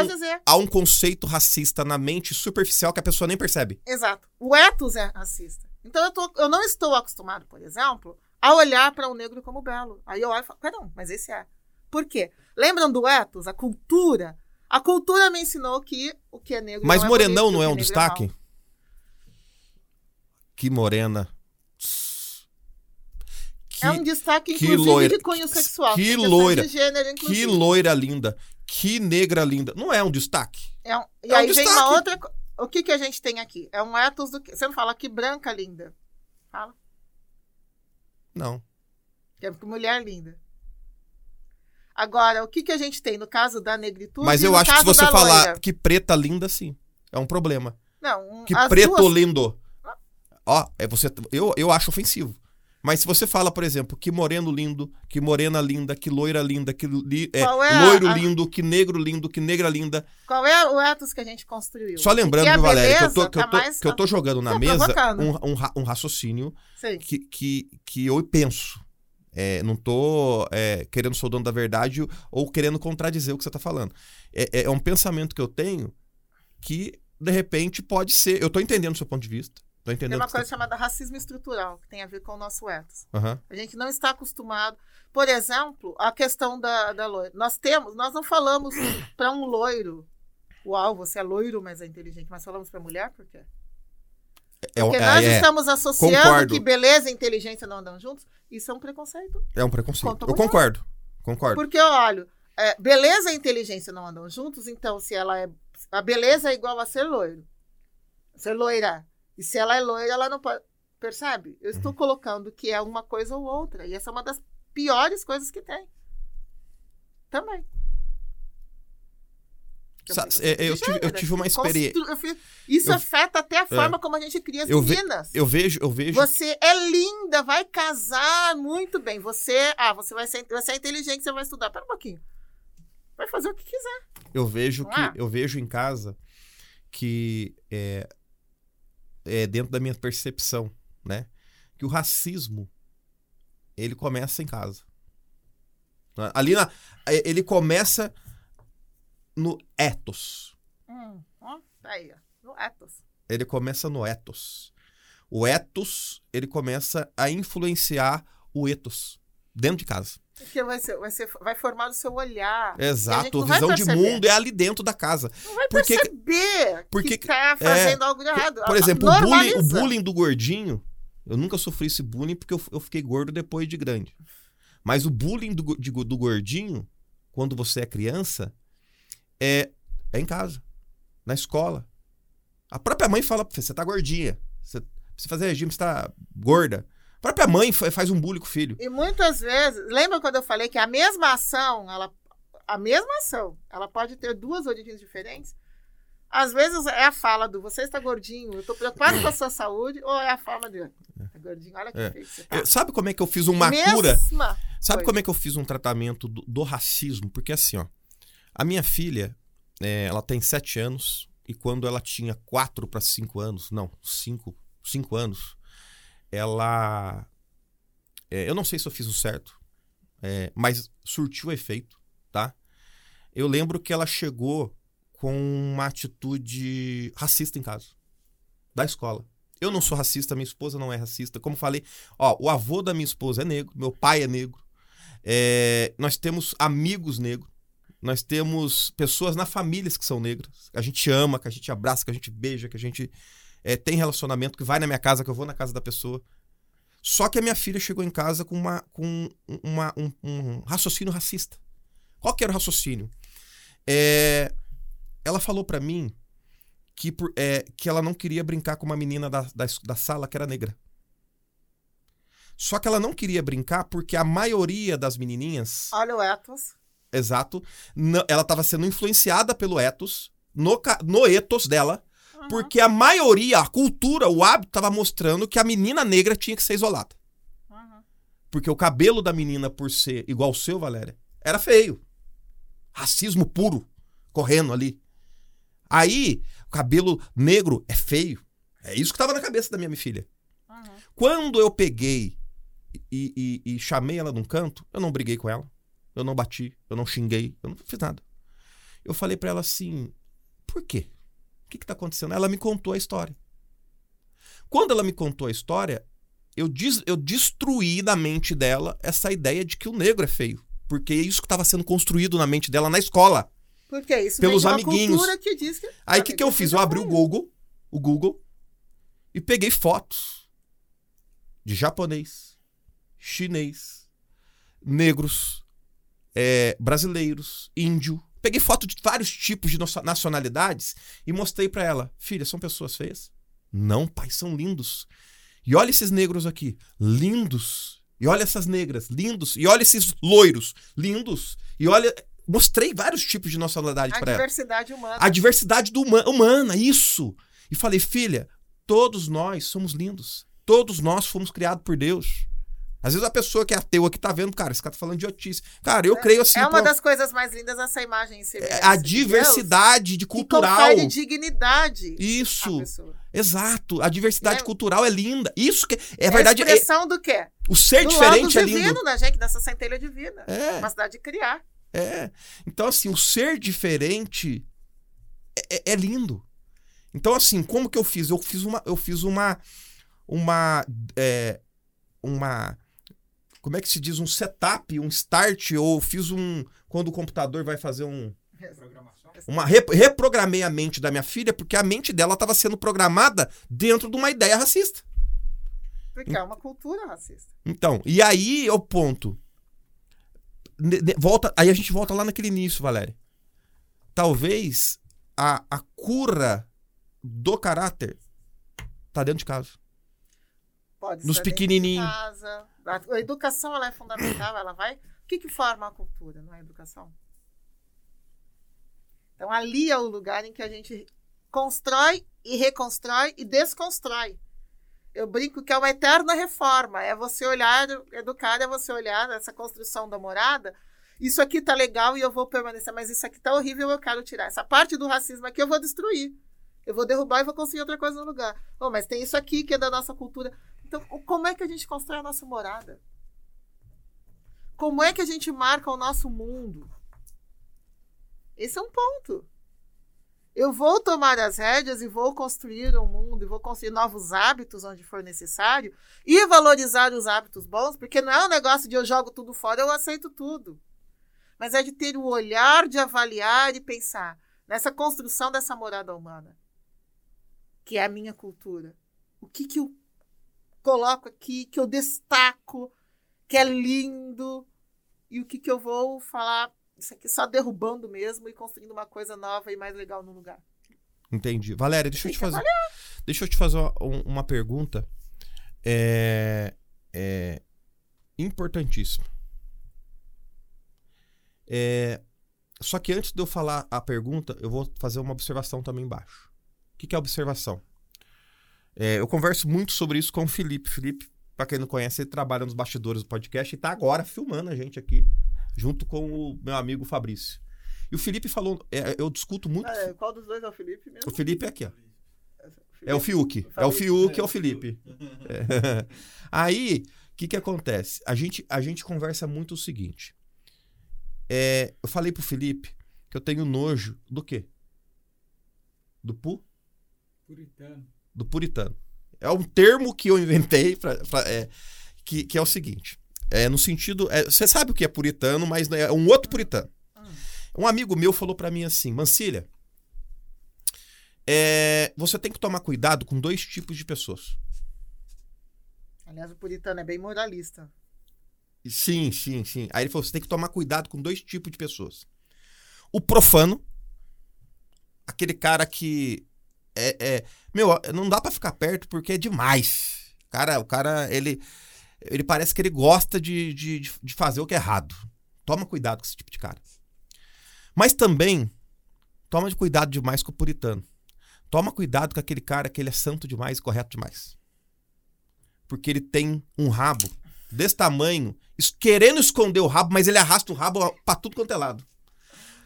há um conceito racista na mente superficial que a pessoa nem percebe. Exato. O ethos é racista. Então eu, tô- eu não estou acostumado, por exemplo, a olhar para o negro como belo. Aí eu olho e falo, perdão, mas esse é. Por quê? Lembram do ethos, a cultura? A cultura me ensinou que o que é negro Mas não é Morenão bonito, não é um que negro destaque? mau. Que morena. Que, é um destaque, que inclusive, loira- de cunho sexual. que loira- De gênero, que loira linda. Que negra linda. Não é um destaque. É um- e É um aí vem destaque. uma outra. O que, que a gente tem aqui? É um ethos do que. Você não fala que branca linda. Fala. Não. Que é mulher linda. Agora, o que, que a gente tem no caso da negritude? Mas eu acho que se você falar loira? que preta linda, sim. É um problema. Não, um- Que preto duas- lindo. Ó, é você, eu, eu acho ofensivo. Mas se você fala, por exemplo, que moreno lindo, que morena linda, que loira linda, que li- é, é loiro a- lindo, que negro lindo, que negra linda. Qual é o ethos que a gente construiu? Só lembrando, que viu, Valéria, que eu tô, que eu tá tô, mais- que eu tô jogando na Tô mesa um, um, um raciocínio Sim. que, que, que eu penso. É, não tô é, querendo ser o dono da verdade ou querendo contradizer o que você tá falando. É, é um pensamento que eu tenho que, de repente, pode ser. Eu tô entendendo o seu ponto de vista. Tô Tem entendendo uma o que você coisa chamada racismo estrutural, que tem a ver com o nosso ethos. tá... Aham. A gente não está acostumado. Por exemplo, a questão da, da loira. Nós temos, nós não falamos para um loiro. Uau, você é loiro, mas é inteligente. Mas falamos para mulher por quê? É, Porque é, nós é, estamos associando Concordo. que beleza e inteligência não andam juntos. Isso é um preconceito. é um preconceito. Eu concordo. Concordo. Porque eu olho, é, beleza e inteligência não andam juntos, então se ela é. A beleza é igual a ser loiro. Ser loira. E se ela é loira, ela não pode. Percebe? Eu Uhum. estou colocando que é uma coisa ou outra. E essa é uma das piores coisas que tem. Também. Eu Sa- fiz é, assim, eu tive- eu gênero, tive uma experiência- eu Isso eu- afeta até a forma como a gente cria as Eu ve- meninas. Eu vejo, eu vejo. Você é linda, vai casar muito bem. Você, ah, você vai ser, você é inteligente, você vai estudar. Pera um pouquinho. Vai fazer o que quiser. Eu vejo Não que é? eu vejo em casa que é, é dentro da minha percepção, né, que o racismo ele começa em casa. Né? Ali na é, ele começa no ethos. Hum, ó, tá aí, ó. No ethos. Ele começa no ethos. O ethos, ele começa a influenciar o ethos dentro de casa. Porque vai, ser, vai, ser, vai formar o seu olhar. A Exato, a vai visão de mundo é ali dentro da casa. Não vai Por que que- perceber por que, tá fazendo algo de errado. Por exemplo, o bullying, o bullying do gordinho, eu nunca sofri esse bullying porque eu, eu fiquei gordo depois de grande. Mas o bullying do, de do gordinho, quando você é criança, é, é em casa, na escola. A própria mãe fala você, tá gordinha. Você precisa fazer regime, você tá gorda. A própria mãe fa- faz um bullying com o filho. E muitas vezes, lembra quando eu falei que a mesma ação, ela, a mesma ação, ela pode ter duas origens diferentes? Às vezes é a fala do você está gordinho, eu tô preocupado com a sua saúde, ou é a fala de tá gordinho, olha que É. feio que você tá. Eu- sabe como é que eu fiz uma Mesma cura? Sabe coisa. como é que eu fiz um tratamento do, do racismo? Porque assim, ó, a minha filha, é, ela tem sete anos e quando ela tinha quatro para cinco anos, não, cinco, cinco anos, ela, é, eu não sei se eu fiz o certo, é, mas surtiu efeito, tá? Eu lembro que ela chegou com uma atitude racista em casa, da escola. Eu não sou racista, minha esposa não é racista. Como falei, ó, o avô da minha esposa é negro, meu pai é negro. É, nós temos amigos negros. Nós temos pessoas na família que são negras. Que a gente ama, que a gente abraça, que a gente beija, que a gente é, tem relacionamento, que vai na minha casa, que eu vou na casa da pessoa. Só que a minha filha chegou em casa com, uma, com uma, um, um raciocínio racista. Qual que era o raciocínio? É, ela falou pra mim que, por- é, que ela não queria brincar com uma menina da, da, da sala que era negra. Só que ela não queria brincar porque a maioria das menininhas, Olha o ethos. Exato, não- ela estava sendo influenciada pelo ethos, no, no ethos dela, Uhum. porque a maioria, a cultura, o hábito estava mostrando que a menina negra tinha que ser isolada. Uhum. Porque o cabelo da menina, por ser igual ao seu, Valéria, era feio. Racismo puro, correndo ali. Aí, o cabelo negro é feio. É isso que tava na cabeça da minha filha. Uhum. Quando eu peguei e, e- e chamei ela num canto, eu não briguei com ela. Eu não bati, eu não xinguei, eu não fiz nada. Eu falei pra ela assim: por quê? O que, que tá acontecendo? Ela me contou a história. Quando ela me contou a história, eu, des- eu destruí da mente dela essa ideia de que o negro é feio. Porque é isso que estava sendo construído na mente dela na escola. Porque isso Pelos amiguinhos. que diz que... Aí o que, que eu fiz? Eu abri o Google, o Google, e peguei fotos de japonês, chinês, negros, é, brasileiros, índio. Peguei foto de vários tipos de nacionalidades e mostrei pra ela. Filha, são pessoas feias? Não, pai, são lindos. E olha esses negros aqui, lindos. E olha essas negras, lindos. E olha esses loiros, lindos. E olha, mostrei vários tipos de nacionalidade A pra ela. diversidade humana. A diversidade do huma- humana, isso. E falei, filha, todos nós somos lindos. Todos nós fomos criados por Deus. Às vezes a pessoa que é ateu aqui tá vendo, cara, esse cara tá falando de idiotice. Cara, eu creio assim. é uma pô, das coisas mais lindas essa imagem é a diversidade de que cultural. confere dignidade Isso, exato. A diversidade É. cultural é linda. Isso que é, É verdade. a é- expressão do quê? o ser do diferente é divino lindo. da gente, dessa centelha divina. É. Capacidade de criar. É. Então, assim, o ser diferente é, é- é lindo. Então, assim, como que eu fiz? Eu fiz uma. Eu fiz uma. Uma. é, uma. Como é que se diz? Um setup, um start, ou fiz um. Quando o computador vai fazer um. Uma re- reprogramei a mente da minha filha, porque a mente dela estava sendo programada dentro de uma ideia racista. Porque é uma cultura racista. Então, e aí é o ponto. Volta, aí a gente volta lá naquele início, Valéria. Talvez a, a cura do caráter tá dentro de casa. Pode Nos ser dentro de pequenininhos. casa. A educação ela é fundamental, ela vai. O que, que forma a cultura, não é a educação? Então, ali é o lugar em que a gente constrói e reconstrói e desconstrói. Eu brinco que é uma eterna reforma. É você olhar, educar é você olhar essa construção da morada. Isso aqui tá legal e eu vou permanecer, mas isso aqui tá horrível eu quero tirar. Essa parte do racismo aqui eu vou destruir. Eu vou derrubar e vou construir outra coisa no lugar. Oh, mas tem isso aqui que é da nossa cultura. Então, como é que a gente constrói a nossa morada? Como é que a gente marca o nosso mundo? Esse é um ponto. Eu vou tomar as rédeas e vou construir um mundo, e vou construir novos hábitos onde for necessário, e valorizar os hábitos bons, porque não é um negócio de eu jogo tudo fora, eu aceito tudo. Mas é de ter o olhar de avaliar e pensar nessa construção dessa morada humana, que é a minha cultura. O que, que eu coloco aqui, que eu destaco, que é lindo, e o que, que eu vou falar, isso aqui só derrubando mesmo e construindo uma coisa nova e mais legal no lugar. Entendi. Valéria, deixa eu te Tem fazer. Deixa eu te fazer uma, um- uma pergunta. É, é importantíssima. É, só que antes de eu falar a pergunta, eu vou fazer uma observação também embaixo. O que, que é observação? É, eu converso muito sobre isso com o Felipe. Felipe, pra quem não conhece, ele trabalha nos bastidores do podcast e tá agora filmando a gente aqui, junto com o meu amigo Fabrício. E o Felipe falou, é, eu discuto muito. Ah, qual dos dois é o Felipe mesmo? O Felipe é aqui, ó. É o Fiuk. É o. Fiuk, é o Felipe. É. Aí, o que que acontece? A gente, a gente conversa muito o seguinte. É, eu falei pro Felipe que eu tenho nojo do quê? Do pu? Puritano. Do puritano. É um termo que eu inventei pra, pra- é, que, que é o seguinte. É, no sentido. é, Você sabe o que é puritano, mas é é um outro puritano. Um amigo meu falou pra mim assim, Mancilha, é, você tem que tomar cuidado com dois tipos de pessoas. Aliás, o puritano é bem moralista. Sim, sim, sim. Aí ele falou: você tem que tomar cuidado com dois tipos de pessoas. O profano aquele cara que é, é meu, não dá pra ficar perto porque é demais. Cara, o cara, ele ele parece que ele gosta de, de, de fazer o que é errado. Toma cuidado com esse tipo de cara. Mas também toma de cuidado demais com o puritano. Toma cuidado com aquele cara que ele é santo demais e correto demais. Porque ele tem um rabo desse tamanho, querendo esconder o rabo, mas ele arrasta o rabo pra tudo quanto é lado.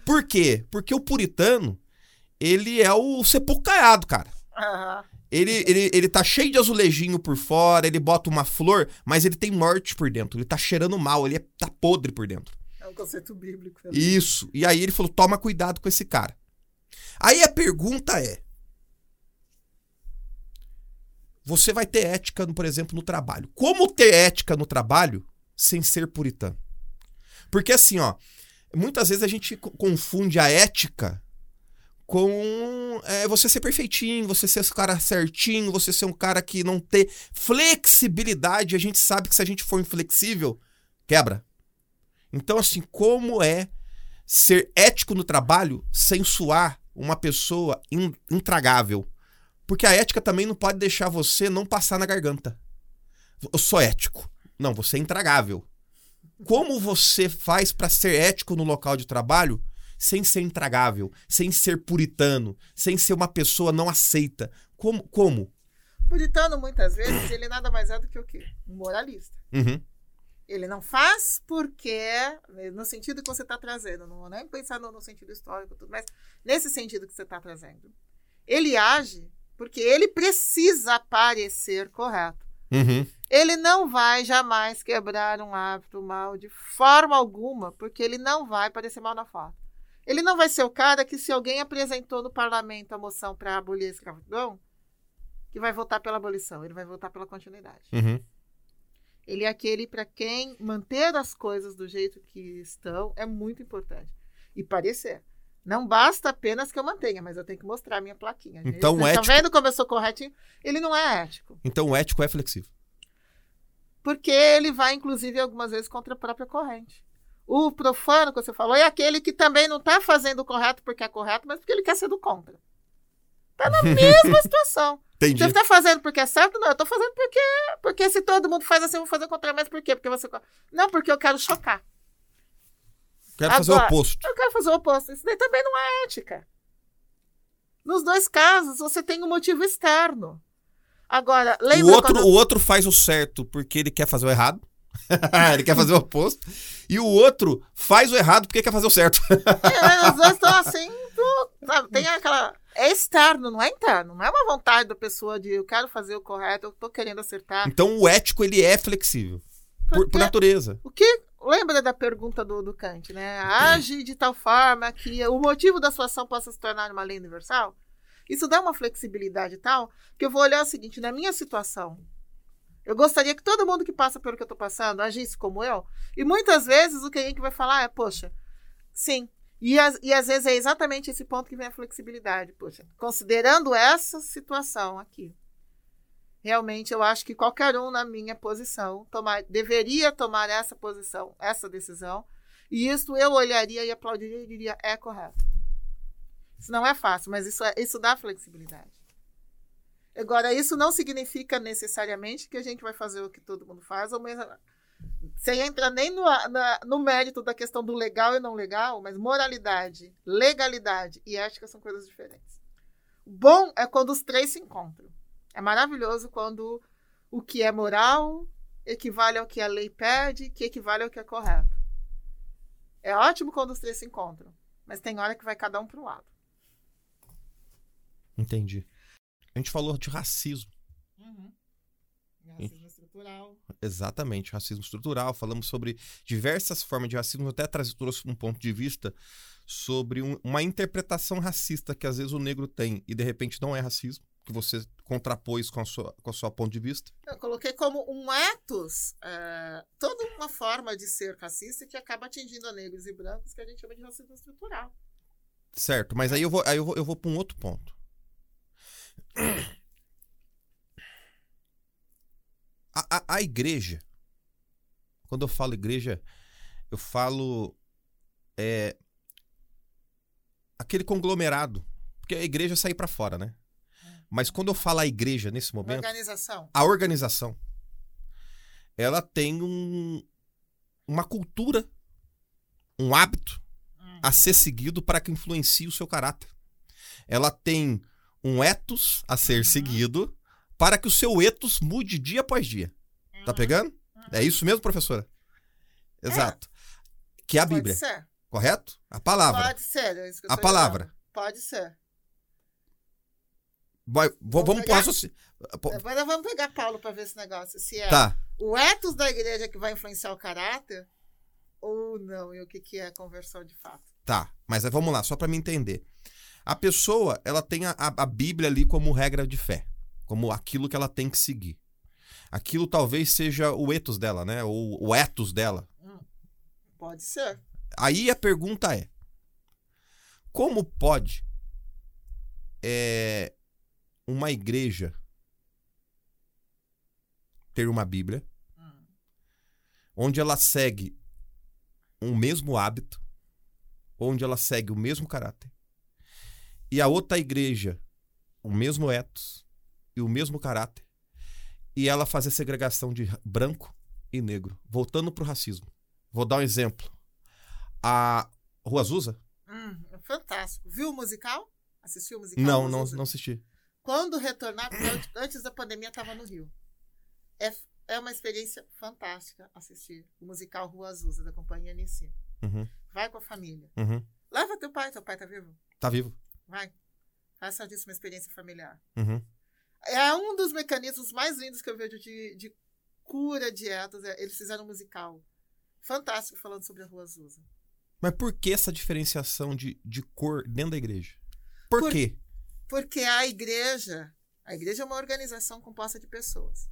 Por quê? Porque o puritano, ele é o sepulcro caiado, cara. Aham. Ele, ele, ele tá cheio de azulejinho por fora, ele bota uma flor, mas ele tem morte por dentro. Ele tá cheirando mal, ele é, tá podre por dentro. É um conceito bíblico. né? Isso. E aí ele falou: toma cuidado com esse cara. Aí a pergunta é: você vai ter ética, por exemplo, no trabalho. Como ter ética no trabalho sem ser puritano? Porque assim, ó, muitas vezes a gente co- confunde a ética com é, você ser perfeitinho, você ser esse cara certinho, você ser um cara que não ter flexibilidade. A gente sabe que se a gente for inflexível, quebra. Então, assim, como é ser ético no trabalho sem suar uma pessoa in- intragável? Porque a ética também não pode deixar você não passar na garganta. Eu sou ético. Não, você é intragável. Como você faz pra ser ético no local de trabalho sem ser intragável, sem ser puritano, sem ser uma pessoa não aceita? Como? Como? Puritano, muitas vezes, ele nada mais é do que o quê? Um moralista. Uhum. Ele não faz porque, no sentido que você está trazendo, não vou nem pensar no, no sentido histórico, tudo, mas nesse sentido que você está trazendo. Ele age porque ele precisa parecer correto. Uhum. Ele não vai jamais quebrar um hábito mal de forma alguma, porque ele não vai parecer mal na foto. Ele não vai ser o cara que, se alguém apresentou no parlamento a moção para abolir a escravidão, que vai votar pela abolição, ele vai votar pela continuidade. Uhum. Ele é aquele para quem manter as coisas do jeito que estão é muito importante. E parecer. Não basta apenas que eu mantenha, mas eu tenho que mostrar a minha plaquinha. Então, Vocês ético- Estão vendo como eu sou corretinho? Ele não é ético. Então o ético é flexível. Porque ele vai, inclusive, algumas vezes contra a própria corrente. O profano, que você falou, é aquele que também não está fazendo o correto porque é correto, mas porque ele quer ser do contra. Está na mesma situação. Entendi. Você está fazendo porque é certo? Não, eu estou fazendo porque, porque se todo mundo faz assim, eu vou fazer o contrário. Mas por quê? Porque você. Não, porque eu quero chocar. Quero fazer o Agora- oposto. Eu quero fazer o oposto. Isso daí também não é ética. Nos dois casos, você tem um motivo externo. Agora, O lembra outro, quando... o outro faz o certo porque ele quer fazer o errado. ele quer fazer o oposto. E o outro faz o errado porque quer fazer o certo. É, os dois estão assim, tem aquela... É externo, não é interno. Não é uma vontade da pessoa de eu quero fazer o correto, eu tô querendo acertar. Então o ético ele é flexível. Por, por natureza. O que... Lembra da pergunta do, do Kant, né? Age de tal forma que o motivo da sua ação possa se tornar uma lei universal? Isso dá uma flexibilidade tal que eu vou olhar o seguinte, na minha situação, eu gostaria que todo mundo que passa pelo que eu estou passando agisse como eu. E muitas vezes o que a gente vai falar é, poxa, sim. E, as- e às vezes é exatamente esse ponto que vem a flexibilidade. Poxa, considerando essa situação aqui, realmente eu acho que qualquer um na minha posição tomar, deveria tomar essa posição, essa decisão. E isso eu olharia e aplaudiria e diria, é correto. Isso não é fácil, mas isso, é- isso dá flexibilidade. Agora, isso não significa necessariamente que a gente vai fazer o que todo mundo faz, ou mesmo sem entrar nem no, na- no mérito da questão do legal e não legal, mas moralidade, legalidade e ética são coisas diferentes. Bom é quando os três se encontram. É maravilhoso quando o que é moral equivale ao que a lei pede, que equivale ao que é correto. É ótimo quando os três se encontram, mas tem hora que vai cada um para um lado. Entendi. A gente falou de racismo. Racismo estrutural. Exatamente, racismo estrutural. Falamos sobre diversas formas de racismo. Eu até trouxe um ponto de vista sobre um- uma interpretação racista que às vezes o negro tem e de repente não é racismo, que você contrapôs com a sua, com a sua ponto de vista. Eu coloquei como um ethos, é, toda uma forma de ser racista que acaba atingindo a negros e brancos, que a gente chama de racismo estrutural. Certo, mas aí eu vou, aí eu vou, eu vou para um outro ponto. A, a, a igreja, quando eu falo igreja, eu falo é, aquele conglomerado Porque a igreja é sair pra fora, né? Mas quando eu falo a igreja nesse momento, Organização. a organização, ela tem um, uma cultura, um hábito a ser seguido para que influencie o seu caráter. Ela tem um etos a ser Uhum. seguido para que o seu etos mude dia após dia. Tá Uhum. pegando? É isso mesmo, professora? Exato. Que é a Pode Bíblia, ser. correto? A palavra. Pode ser. é A palavra. Pode ser. Vai- vamos pegar? raciocínio. Agora vamos pegar Paulo para ver esse negócio. Se é Tá. o ethos da igreja que vai influenciar o caráter ou não. E o que, que é a conversão de fato. Tá, mas vamos lá, só para me entender. A pessoa, ela tem a, a- Bíblia ali como regra de fé, como aquilo que ela tem que seguir. Aquilo talvez seja o ethos dela, né? Ou o ethos dela. Pode ser. Aí a pergunta é: como pode é, uma igreja ter uma Bíblia Hum. onde ela segue um mesmo hábito, onde ela segue o mesmo caráter, e a outra igreja o mesmo ethos e o mesmo caráter, e ela fazer segregação de ra- branco e negro, voltando pro racismo. Vou dar um exemplo. A Rua Azusa? Hum, é fantástico. Viu o musical? Assistiu o musical? Não, não, não assisti. Quando retornar, antes da pandemia estava no Rio. É, é uma experiência fantástica assistir o musical Rua Azusa, da companhia Nissi. Uhum, Vai com a família. uhum. Leva teu pai, teu pai tá vivo? Tá vivo. Vai. Faça disso uma experiência familiar. Uhum. É um dos mecanismos mais lindos que eu vejo de, de cura de etos. é- Eles fizeram um musical fantástico falando sobre a Rua Azusa. Mas por que essa diferenciação de, de cor dentro da igreja? Por, Por- quê? Porque a igreja, a igreja é uma organização composta de pessoas.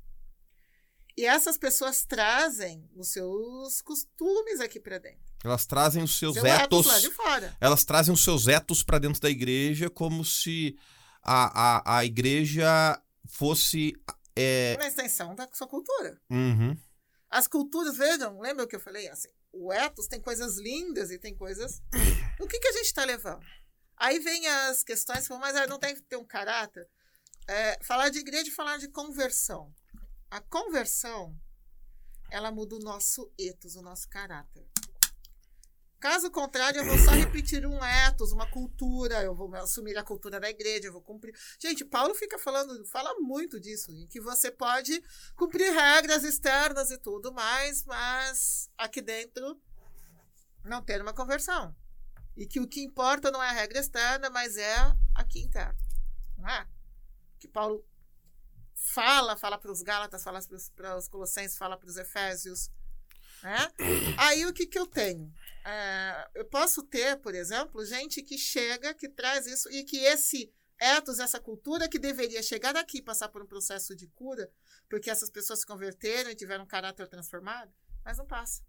E essas pessoas trazem os seus costumes aqui para dentro. Elas trazem os seus Seu etos. lá de fora. Elas trazem os seus etos pra dentro da igreja como se a, a, a igreja fosse. É... Uma extensão da sua cultura. Uhum. As culturas, vejam, lembra o que eu falei? Assim, o ethos tem coisas lindas e tem coisas. O que, que a gente está levando? Aí vem as questões, mas ah, não tem que ter um caráter. É, falar de igreja e falar de conversão. A conversão, ela muda o nosso ethos, o nosso caráter. Caso contrário, eu vou só repetir um ethos, uma cultura, eu vou assumir a cultura da igreja, eu vou cumprir. Gente, Paulo fica falando, fala muito disso, que você pode cumprir regras externas e tudo mais, mas aqui dentro não ter uma conversão. E que o que importa não é a regra externa, mas é aqui interno. Não é? Que Paulo fala, fala para os Gálatas, fala para os Colossenses, fala para os Efésios. Né? Aí o que, que eu tenho? É, eu posso ter, por exemplo, gente que chega, que traz isso, e que esse ethos, essa cultura que deveria chegar aqui passar por um processo de cura, porque essas pessoas se converteram e tiveram um caráter transformado, mas não passa.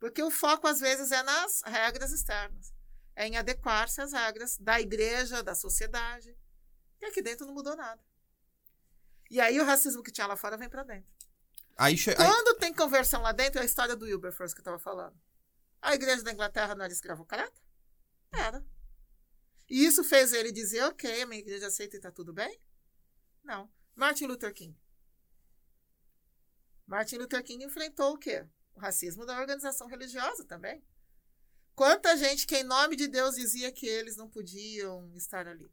Porque o foco, às vezes, é nas regras externas. É em adequar-se às regras da igreja, da sociedade. E aqui dentro não mudou nada. E aí o racismo que tinha lá fora vem para dentro. Aí, che- aí- Quando tem conversão lá dentro, é a história do Wilberforce que eu estava falando. A igreja da Inglaterra não era escravocrata? Era. E isso fez ele dizer, ok, a minha igreja aceita e está tudo bem? Não. Martin Luther King. Martin Luther King enfrentou o quê? O racismo da organização religiosa também. Quanta gente que, em nome de Deus, dizia que eles não podiam estar ali.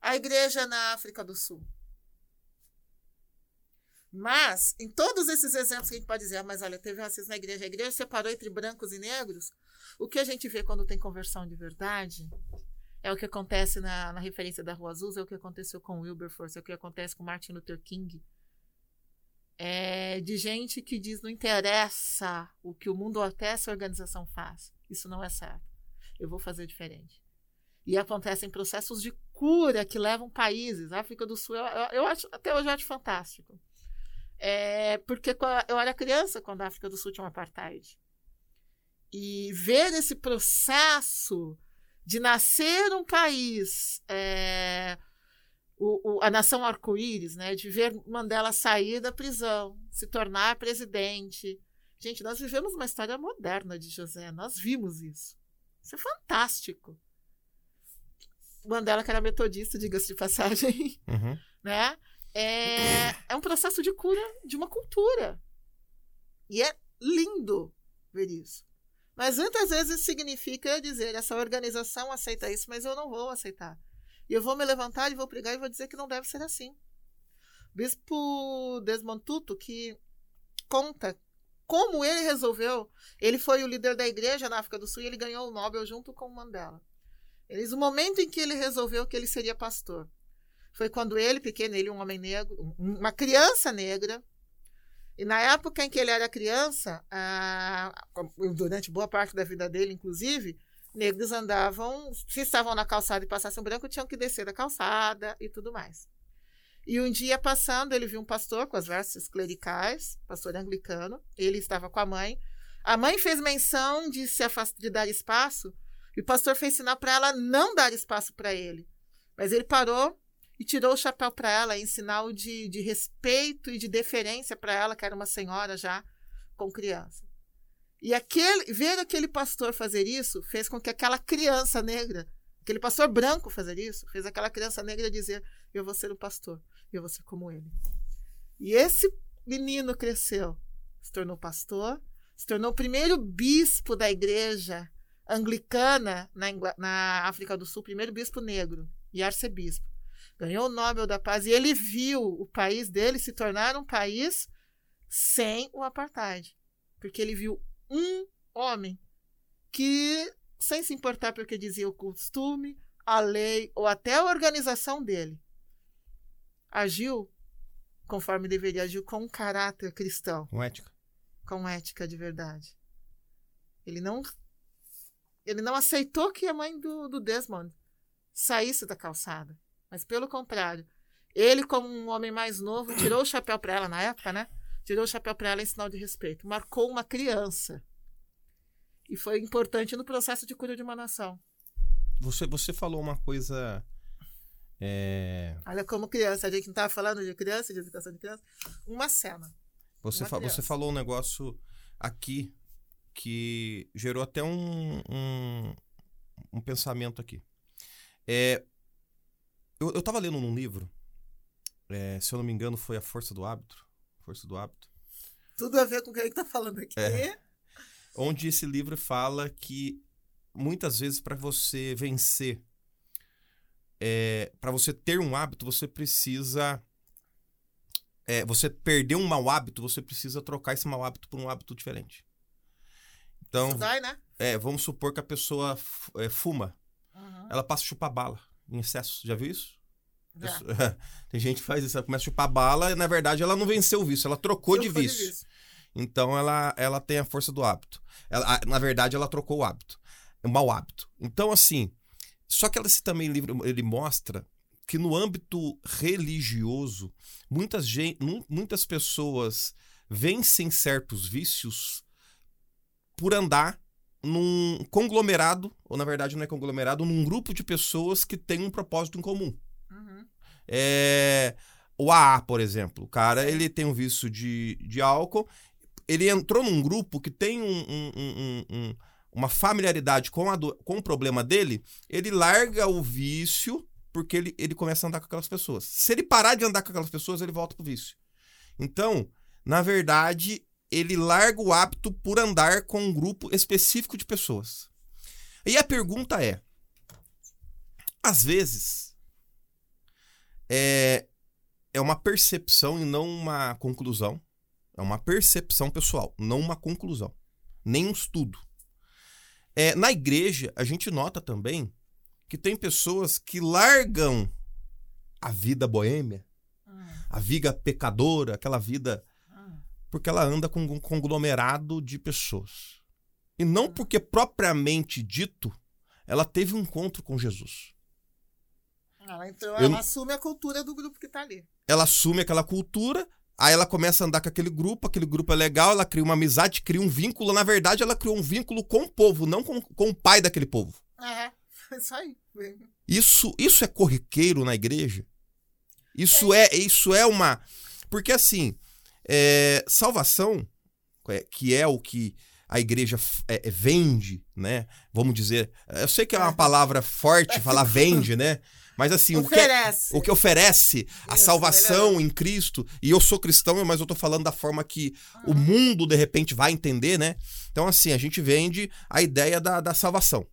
A igreja na África do Sul. Mas, em todos esses exemplos que a gente pode dizer, ah, mas olha, teve racismo na igreja, a igreja separou entre brancos e negros, o que a gente vê quando tem conversão de verdade é o que acontece na, na referência da Rua Azul, é o que aconteceu com Wilberforce, é o que acontece com Martin Luther King. É de gente que diz não interessa o que o mundo ou até essa organização faz. Isso não é certo. Eu vou fazer diferente. E acontecem processos de cura que levam países. A África do Sul, eu, eu, acho, até hoje eu acho fantástico. É, porque eu era criança quando a África do Sul tinha um apartheid. E ver esse processo de nascer um país, é, o, o, a nação arco-íris, né, de ver Mandela sair da prisão, se tornar presidente. Gente, nós vivemos uma história moderna de José, nós vimos isso. Isso é fantástico. Mandela, que era metodista, diga-se de passagem, Uhum. né? É, é um processo de cura de uma cultura. E é lindo ver isso. Mas muitas vezes significa dizer: essa organização aceita isso, mas eu não vou aceitar. E eu vou me levantar e vou pregar e vou dizer que não deve ser assim. Bispo Desmond Tutu, que conta como ele resolveu. Ele foi o líder da igreja na África do Sul e ele ganhou o Nobel junto com o Mandela. Ele diz o momento em que ele resolveu que ele seria pastor. Foi quando ele, pequeno, ele, um homem negro, um- uma criança negra, e na época em que ele era criança, durante boa parte da vida dele, inclusive, negros andavam, se estavam na calçada e passassem branco, tinham que descer da calçada e tudo mais. E um dia passando, ele viu um pastor com as vestes clericais, pastor anglicano, ele estava com a mãe. A mãe fez menção de se afastar, de dar espaço, e o pastor fez sinal para ela não dar espaço para ele. Mas ele parou e tirou o chapéu para ela em sinal de, de respeito e de deferência para ela, que era uma senhora já com criança. E aquele, ver aquele pastor fazer isso fez com que aquela criança negra, aquele pastor branco fazer isso, fez aquela criança negra dizer: Eu vou ser o pastor, eu vou ser como ele. E esse menino cresceu, se tornou pastor, se tornou o primeiro bispo da igreja anglicana na, na África do Sul, primeiro bispo negro e arcebispo. Ganhou o Nobel da Paz e ele viu o país dele se tornar um país sem o apartheid. Porque ele viu um homem que, sem se importar porque dizia o costume, a lei ou até a organização dele, agiu conforme deveria, agiu com um caráter cristão Com ética. com ética de verdade. Ele não ele não aceitou que a mãe do, do Desmond saísse da calçada, mas pelo contrário, ele como um homem mais novo tirou o chapéu para ela na época, né? Tirou o chapéu para ela em sinal de respeito, marcou uma criança. E foi importante no processo de cura de uma nação. Você, você falou uma coisa. é, Olha como criança, a gente não estava falando de criança, de educação de criança, uma cena. Você, Uma fa- você criança. falou um negócio aqui que gerou até um, um, um pensamento aqui. É, eu, eu tava lendo num livro, é, se eu não me engano, foi A Força do Hábito. Força do Hábito. Tudo a ver com o que gente está falando aqui. É. Onde esse livro fala que muitas vezes para você vencer, para você ter um hábito, você precisa. é, você perder um mau hábito, você precisa trocar esse mau hábito por um hábito diferente. Então, Dai, né? é, vamos supor que a pessoa é, fuma, Uhum. ela passa a chupar bala em excesso. Já viu isso? Já. Tem gente que faz isso, ela começa a chupar bala e na verdade ela não venceu o vício, ela trocou de Trocou vício. Então ela, ela tem a força do hábito. Ela, na verdade, ela trocou o hábito. É um mau hábito. Então, assim, só que ela, esse também livro ele mostra que no âmbito religioso, muitas, muitas pessoas vencem certos vícios por andar num conglomerado, ou na verdade não é conglomerado, num grupo de pessoas que têm um propósito em comum. Uhum. É, o AA, por exemplo. O cara, ele tem um vício de, de álcool. Ele entrou num grupo que tem um- um- um- uma familiaridade com, a do- com o problema dele. Ele larga o vício porque ele, ele começa a andar com aquelas pessoas. Se ele parar de andar com aquelas pessoas, ele volta pro vício. Então, na verdade, ele larga o hábito por andar com um grupo específico de pessoas. E a pergunta é: às vezes, é, é uma percepção e não uma conclusão. É uma percepção pessoal, não uma conclusão. Nem um estudo. É, na igreja, a gente nota também que tem pessoas que largam a vida boêmia, Uhum. a vida pecadora, aquela vida. Porque ela anda com um conglomerado de pessoas. E não porque, propriamente dito, ela teve um encontro com Jesus. Ela entrou, Eu ela não- assume a cultura do grupo que tá ali. ela assume aquela cultura, aí ela começa a andar com aquele grupo, aquele grupo é legal, ela cria uma amizade, cria um vínculo. Na verdade, ela criou um vínculo com o povo, não com, com o pai daquele povo. É, isso aí. Isso, isso é corriqueiro na igreja? Isso é, isso é uma. Porque assim, é, salvação, é, que é o que a igreja é, é, vende, né? Vamos dizer. Eu sei que é uma palavra forte falar vende, né? Mas assim, o que, é- Oferece. o que oferece a Isso, salvação em Cristo, e eu sou cristão, mas eu tô falando da forma que o mundo de repente vai entender, né? Então, assim, a gente vende a ideia da, da salvação.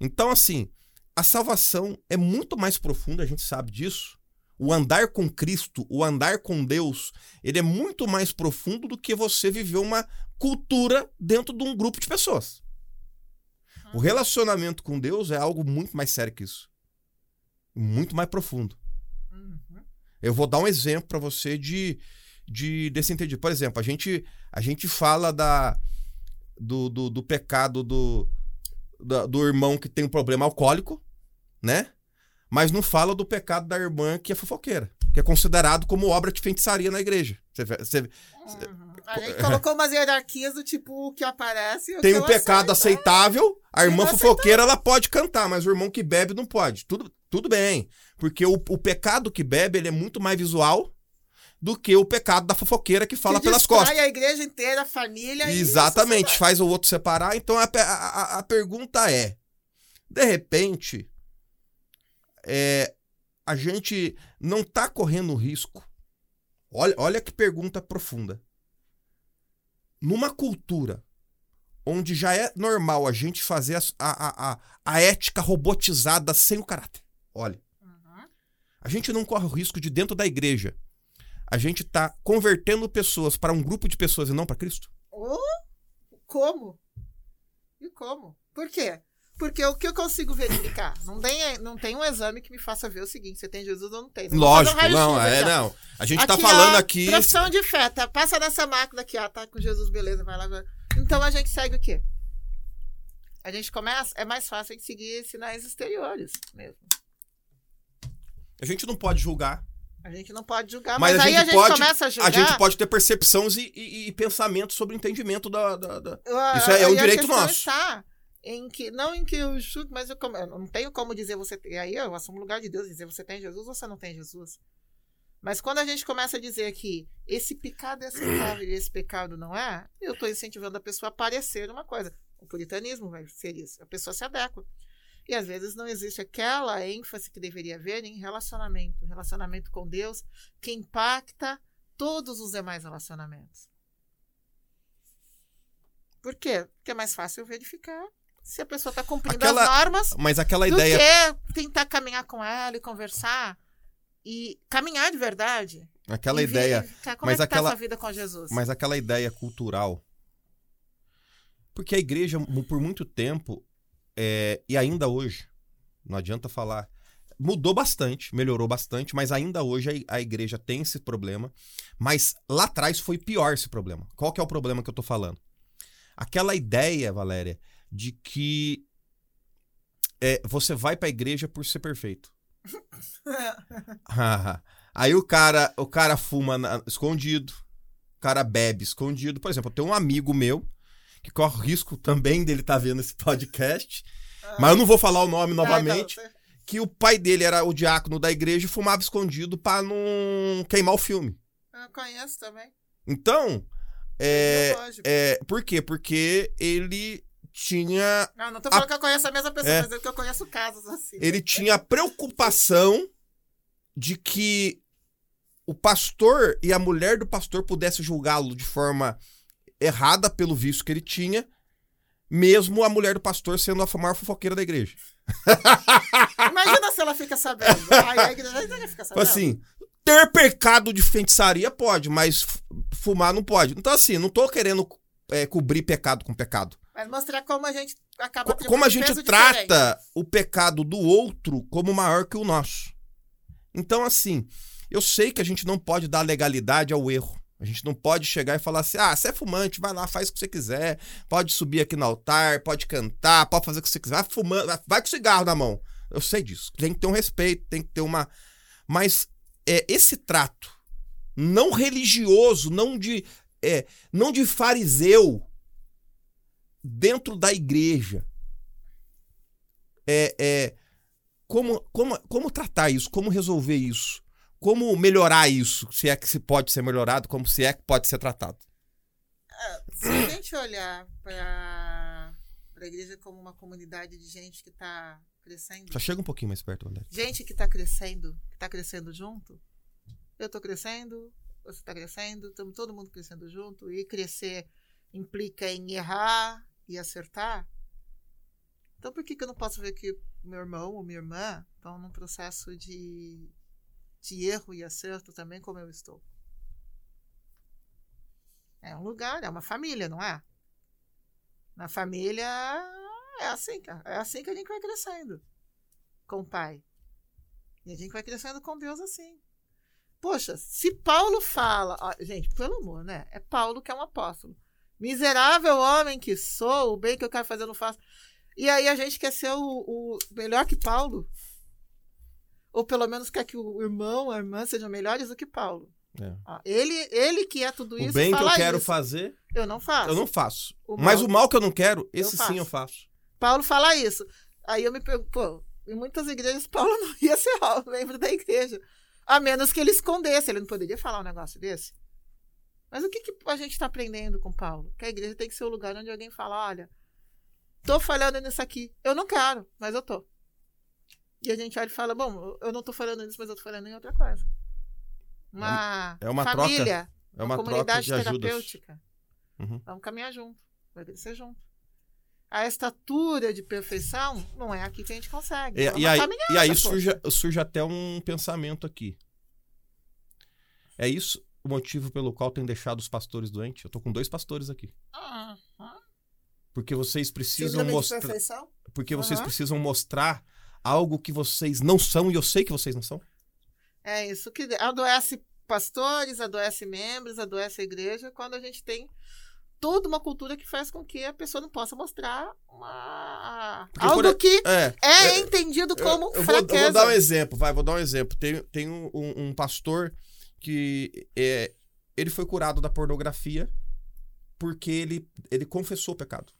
Então, assim, a salvação é muito mais profunda, a gente sabe disso. O andar com Cristo, o andar com Deus, ele é muito mais profundo do que você viver uma cultura dentro de um grupo de pessoas. O relacionamento com Deus é algo muito mais sério que isso. Muito mais profundo. Uhum. Eu vou dar um exemplo para você de, de desse entendido. Por exemplo, a gente, a gente fala da, do, do, do pecado do, da- do irmão que tem um problema alcoólico, né? Mas não fala do pecado da irmã que é fofoqueira, que é considerado como obra de feitiçaria na igreja. Você, Uhum. A gente colocou umas hierarquias do tipo o que aparece. o tem que um pecado aceito. aceitável, a irmã fofoqueira ela pode cantar, mas o irmão que bebe não pode. Tudo, tudo bem, porque o, o pecado que bebe ele é muito mais visual do que o pecado da fofoqueira que fala Que pelas costas. a igreja inteira, a família. Exatamente, faz o outro separar. Então a, a- a pergunta é: de repente, é, a gente não tá correndo risco. Olha, olha que pergunta profunda. Numa cultura onde já é normal a gente fazer a, a, a, a ética robotizada sem o caráter. Olha. Uhum. A gente não corre o risco de, dentro da igreja, a gente tá convertendo pessoas para um grupo de pessoas e não para Cristo? Oh, como? E como? Por quê? Porque o que eu consigo verificar? Não tem, não tem um exame que me faça ver o seguinte: você tem Jesus ou não tem. Não fazer um Lógico, não, é, ó. não. A gente tá Aqui, falando ó, aqui. Profissão de fé, tá? Passa nessa máquina aqui, ó. Tá com Jesus, beleza, vai lá. vai. Então a gente segue o quê? A gente começa. É mais fácil a gente seguir sinais exteriores mesmo. A gente não pode julgar. A gente não pode julgar, Mas mas, a aí a gente pode- começa a julgar. A gente pode ter percepções e, e- e pensamentos sobre o entendimento da. da- da- Isso é um aí a direito nosso. Está em que, não em que eu julgo, mas eu, eu não tenho como dizer você. tem- Aí eu assumo o lugar de Deus e dizer você tem Jesus ou você não tem Jesus. Mas quando a gente começa a dizer que esse pecado é aceitável e esse pecado não é, eu estou incentivando a pessoa a parecer uma coisa. O puritanismo vai ser isso. A pessoa se adequa. E às vezes não existe aquela ênfase que deveria haver em relacionamento. Relacionamento com Deus que impacta todos os demais relacionamentos. Por quê? Porque é mais fácil verificar se a pessoa está cumprindo Aquela as normas Mas aquela do ideia. que tentar caminhar com ela e conversar e caminhar de verdade. Aquela ideia. verificar Como mas é que aquela- tá a sua vida com Jesus? Mas aquela ideia cultural. Porque a igreja, por muito tempo, é, e ainda hoje, não adianta falar. Mudou bastante, melhorou bastante, mas ainda hoje a, a igreja tem esse problema. Mas lá atrás foi pior esse problema. Qual que é o problema que eu tô falando? Aquela ideia, Valéria, de que é, você vai pra igreja por ser perfeito. Aí o cara, o cara fuma na- escondido, o cara bebe escondido. Por exemplo, eu tenho um amigo meu que corre o risco também dele estar vendo esse podcast, mas eu não vou falar o nome novamente, Ah, então, que o pai dele era o diácono da igreja e fumava escondido pra não queimar o filme. eu conheço também. Então, é, Lógico. é, por quê? Porque ele tinha Não, não tô falando que eu conheço a mesma pessoa, É. mas é que eu conheço casos assim. ele tinha a preocupação de que o pastor e a mulher do pastor pudessem julgá-lo de forma errada pelo vício que ele tinha, mesmo a mulher do pastor sendo a maior fofoqueira da igreja. Imagina se ela fica sabendo. Aí a igreja vai ficar sabendo. Assim, ter pecado de feitiçaria pode, mas fumar não pode. Então, assim, não tô querendo é, cobrir pecado com pecado. Mas mostrar como a gente acaba Co- Como a gente trata o pecado do outro como maior que o nosso. Então, assim, eu sei que a gente não pode dar legalidade ao erro. A gente não pode chegar e falar assim: ah, você é fumante, vai lá, faz o que você quiser. Pode subir aqui no altar, pode cantar, pode fazer o que você quiser. Vai fumando, vai- vai com cigarro na mão. Eu sei disso. Tem que ter um respeito, tem que ter uma. Mas é, esse trato não religioso, não de, é, não de fariseu dentro da igreja. É, é, como, como, como tratar isso? Como resolver isso? Como melhorar isso? Se é que se pode ser melhorado, como se é que pode ser tratado? É, se a gente olhar para a igreja como uma comunidade de gente que está crescendo, Só chega um pouquinho mais perto, André. gente que está crescendo, que está crescendo junto, eu estou crescendo, você está crescendo, estamos todo mundo crescendo junto, e crescer implica em errar e acertar. Então por que, que eu não posso ver que meu irmão ou minha irmã estão num processo de, de erro e acerto também como eu estou? É um lugar, é uma família, não é? Na família é assim. É assim que a gente vai crescendo com o pai. E a gente vai crescendo com Deus assim. Poxa, se Paulo fala. ó, gente, pelo amor, né? É Paulo que é um apóstolo. Miserável homem que sou, o bem que eu quero fazer eu não faço. E aí a gente quer ser o, o melhor que Paulo. Ou pelo menos quer que o irmão, a irmã sejam melhores do que Paulo. É. Ó, ele, ele que é tudo O isso. bem que eu quero isso. fazer, Eu não faço. eu não faço. O Mas mal- o mal que eu não quero, esse faço. sim eu faço. Paulo fala isso. Aí eu me pergunto, pô, em muitas igrejas Paulo não ia ser membro da igreja. A menos que ele escondesse. Ele não poderia falar um negócio desse. Mas o que, que a gente está aprendendo com Paulo? Que a igreja tem que ser o lugar onde alguém fala: olha, tô falhando nisso aqui. Eu não quero, mas eu tô. E a gente olha e fala: bom, eu não tô falando nisso, mas eu tô falando em outra coisa. Uma, É uma família, É uma, troca comunidade terapêutica. Uhum. Vamos caminhar junto. Vai crescer junto. A estatura de perfeição não é aqui que a gente consegue. E, É e uma aí, e aí surge, surge até um pensamento aqui. É isso o motivo pelo qual tem deixado os pastores doentes? Eu tô com dois pastores aqui. Ah, ah. Porque vocês precisam mostrar. perfeição? Porque vocês Aham. precisam mostrar algo que vocês não são, e eu sei que vocês não são. É isso que adoece pastores, adoece membros, adoece a igreja, quando a gente tem toda uma cultura que faz com que a pessoa não possa mostrar uma... Porque, algo por que É. é eu- entendido como eu, eu vou, eu fraqueza. vou dar um exemplo, vai, vou dar um exemplo. Tem, tem um, um- um pastor que é, ele foi curado da pornografia porque ele, ele confessou o pecado.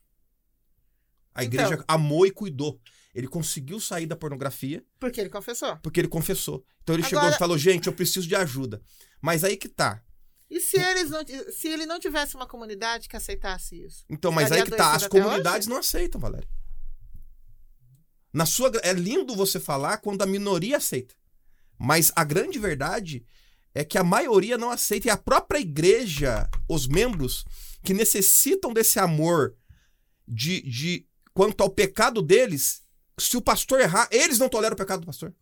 A Então. igreja amou e cuidou. Ele conseguiu sair da pornografia Porque ele confessou. porque ele confessou. Então ele chegou Agora- e falou: gente, eu preciso de ajuda. Mas aí que tá. E se, eles não, se ele não tivesse uma comunidade que aceitasse isso? Então, mas aí que tá. As comunidades não aceitam, Valéria. Na sua, é lindo você falar quando a minoria aceita. Mas a grande verdade é que a maioria não aceita. E a própria igreja, os membros que necessitam desse amor de, de quanto ao pecado deles, se o pastor errar, eles não toleram o pecado do pastor.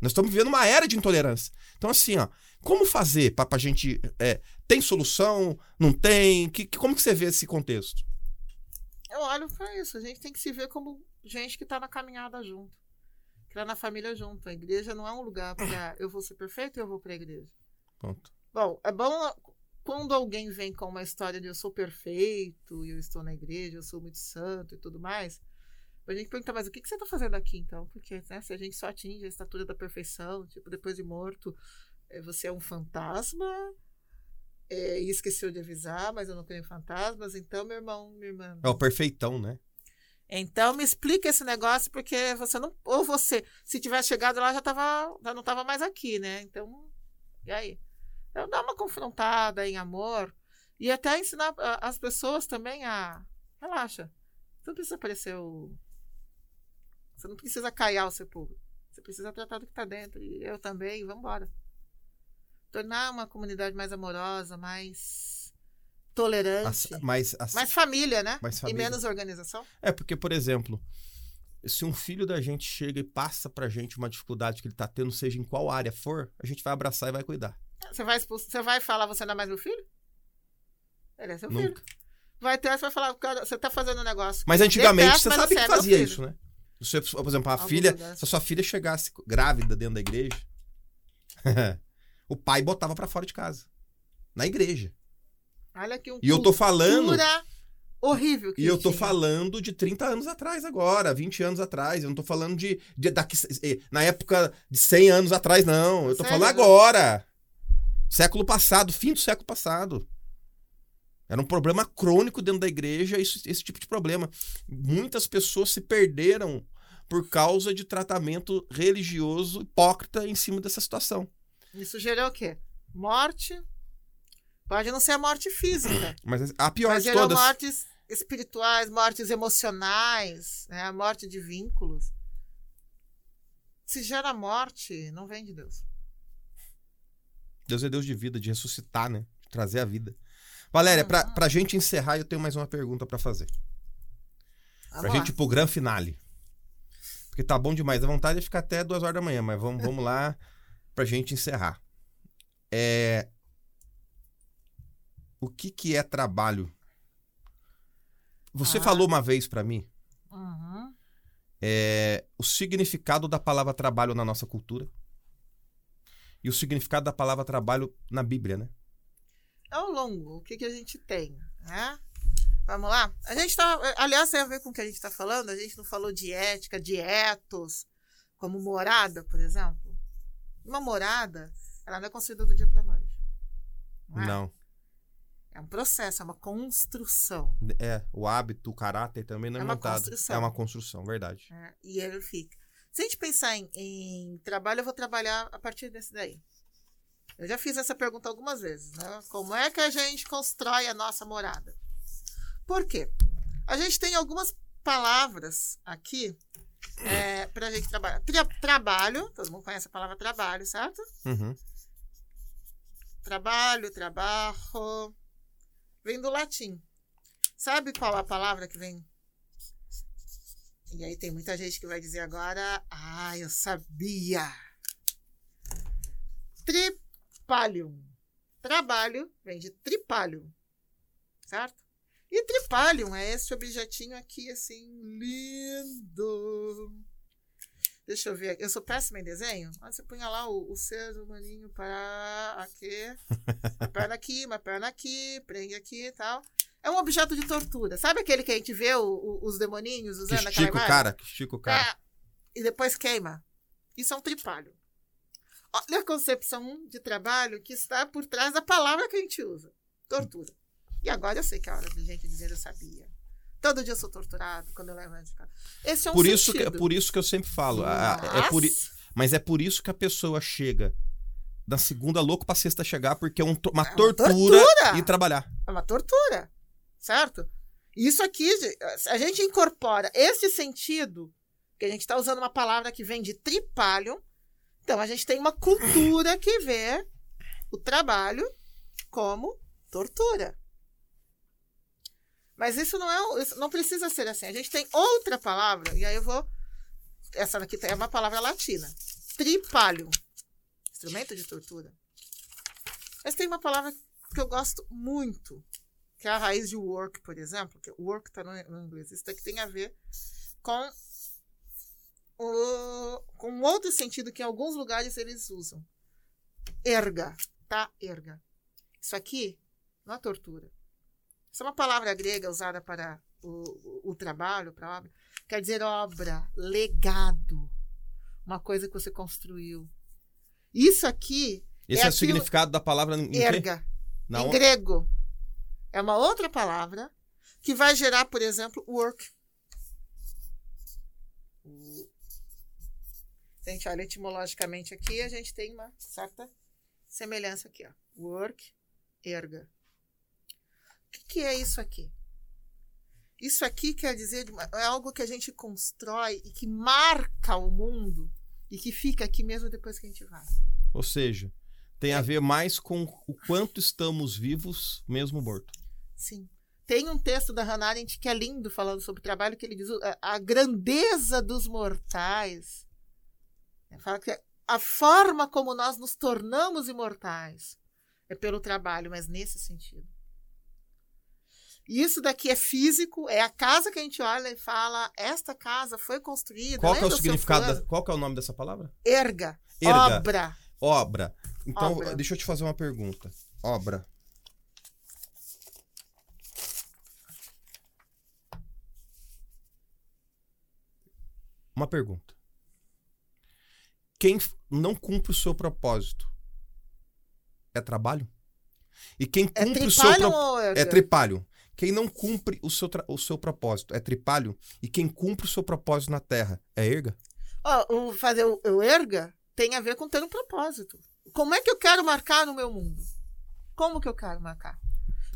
Nós estamos vivendo uma era de intolerância. Então, assim, ó, como fazer para a gente. é, tem solução? Não tem? Que, que- como que você vê esse contexto? Eu olho pra isso. A gente tem que se ver como gente que tá na caminhada junto. Tá na família junto. A igreja não é um lugar pra eu vou ser perfeito e eu vou pra igreja. Ponto. Bom, é bom quando alguém vem com uma história de eu sou perfeito e eu estou na igreja, eu sou muito santo e tudo mais. A gente pergunta, mas o que, que você está fazendo aqui então? Porque né, se a gente só atinge a estatura da perfeição, tipo, depois de morto, eh, você é um fantasma eh, e esqueceu de avisar, mas eu não creio em fantasmas, então, meu irmão, minha irmã. É o perfeitão, né? Então me explica esse negócio, porque você não. Ou você, se tivesse chegado lá, já, tava, já não estava mais aqui, né? Então, e aí? Então dá uma confrontada em amor e até ensinar as pessoas também a. Relaxa. Você não precisa parecer o. Você não precisa caiar o sepulcro. Você precisa tratar do que está dentro. E eu também, vamos embora. Tornar uma comunidade mais amorosa, mais tolerante. As- mas, as- mais família, né? mais E família. menos organização. É porque, por exemplo, se um filho da gente chega e passa pra gente uma dificuldade que ele tá tendo, seja em qual área for, a gente vai abraçar e vai cuidar. Você vai, expulsar, você vai falar, você não é mais meu filho? Ele é seu filho. Nunca. Vai ter, você vai falar, cara, você tá fazendo um negócio. Mas antigamente Detesto, você mas sabe que é fazia filho. isso, né? Você, por exemplo, a Alguns filha, lugares. se a sua filha chegasse grávida dentro da igreja, o pai botava pra fora de casa. Na igreja. Olha que um E eu tô falando. horrível E eu tô tinha. falando de 30 anos atrás agora, 20 anos atrás. Eu não tô falando de, de daqui, eh, na época de 100 anos atrás, não. Eu tô Sério? falando agora. Século passado, fim do século passado. Era um problema crônico dentro da igreja, isso- esse tipo de problema. Muitas pessoas se perderam por causa de tratamento religioso hipócrita em cima dessa situação. Isso gerou o quê? Morte, Pode não ser a morte física, Mas a pior mas de todas. mortes espirituais, mortes emocionais, né? a morte de vínculos. Se gera morte, não vem de Deus. Deus é Deus de vida, de ressuscitar, né? De trazer a vida. Valéria, pra, Uhum. pra gente encerrar, eu tenho mais uma pergunta pra fazer. Pra Vamos lá. gente ir pro gran finale. Porque tá bom demais. A vontade é ficar até duas horas da manhã, mas vamos, vamos lá pra gente encerrar. É... O que que é trabalho? Você Ah. falou uma vez pra mim Uhum. é, o significado da palavra trabalho na nossa cultura e o significado da palavra trabalho na Bíblia, né? Ao longo, o que, que a gente tem, né? Vamos lá? A gente tá. Aliás, tem a ver com o que a gente está falando. A gente não falou de ética, de etos, como morada, por exemplo. Uma morada, ela não é construída do dia para noite. Não é? Não. É um processo, é uma construção. É, o hábito, o caráter também não é, É uma montado. construção. É uma construção, verdade. né? E ele fica. Se a gente pensar em, em trabalho, eu vou trabalhar a partir desse daí. Eu já fiz essa pergunta algumas vezes, né? Como é que a gente constrói a nossa morada? Por quê? A gente tem algumas palavras aqui é, para a gente trabalhar. Tra- trabalho, todo mundo conhece a palavra trabalho, certo? Uhum. Trabalho, trabalho. Vem do latim. Sabe qual a palavra que vem? E aí tem muita gente que vai dizer agora, ah, eu sabia. Tripalium. Trabalho vem de tripalium. Certo? E tripalium é esse objetinho aqui, assim, lindo. Deixa eu ver aqui. Eu sou péssima em desenho. Mas você punha lá o, o ser humaninho para aqui. Uma perna aqui, uma perna aqui, prende aqui e tal. É um objeto de tortura. Sabe aquele que a gente vê o- o- os demoninhos usando aquela estica o imagem? cara, que estica o cara. É, e depois queima. Isso é um tripalho. Olha a concepção de trabalho que está por trás da palavra que a gente usa. Tortura. E agora eu sei que é hora de gente dizer eu sabia. Todo dia eu sou torturado quando eu levo de casa. Esse é um por, isso que, sentido. por isso que eu sempre falo. a- é por, Mas é por isso que a pessoa chega da segunda louco pra sexta chegar, porque é um uma É uma tortura, tortura. e trabalhar. É uma tortura. Certo? Isso aqui, a gente incorpora esse sentido, que a gente está usando uma palavra que vem de tripalho, então a gente tem uma cultura que vê o trabalho como tortura. Mas isso não é, isso não precisa ser assim. A gente tem outra palavra, e aí eu vou. Essa daqui é uma palavra latina. Tripalho. Instrumento de tortura. Mas tem uma palavra que eu gosto muito, que é a raiz de work, por exemplo. Que work está no, no inglês. Isso daqui tem a ver com o, com outro sentido que em alguns lugares eles usam. Erga, tá? Erga. Isso aqui não é tortura. Isso é uma palavra grega usada para o, o, trabalho, para obra. Quer dizer obra, legado. Uma coisa que você construiu. Isso aqui Esse É é, o significado da palavra em erga. Na em grego. É uma outra palavra que vai gerar, por exemplo, work. Se a gente olha etimologicamente aqui, a gente tem uma certa semelhança aqui. Ó. Work, erga. O que, é isso aqui? Isso aqui quer dizer é algo que a gente constrói e que marca o mundo e que fica aqui mesmo depois que a gente vai. Ou seja, tem a ver mais com o quanto estamos vivos, mesmo morto. Sim. Tem um texto da Hannah Arendt que é lindo falando sobre trabalho, que ele diz o- a, grandeza dos mortais. Fala que a forma como nós nos tornamos imortais é pelo trabalho, mas nesse sentido. Isso daqui é físico, é a casa que a gente olha e fala, esta casa foi construída. Qual é o significado? Da, qual é o nome dessa palavra? Erga, Erga. obra. Obra. Então, Obra. deixa eu te fazer uma pergunta. Obra. Uma pergunta. Quem não cumpre o seu propósito é trabalho? E quem É cumpre o seu propósito é tripalho. Quem não cumpre o seu, o seu propósito é tripalho. E quem cumpre o seu propósito na terra é erga. Ó, o fazer o, o erga tem a ver com ter um propósito. Como é que eu quero marcar no meu mundo? Como que eu quero marcar?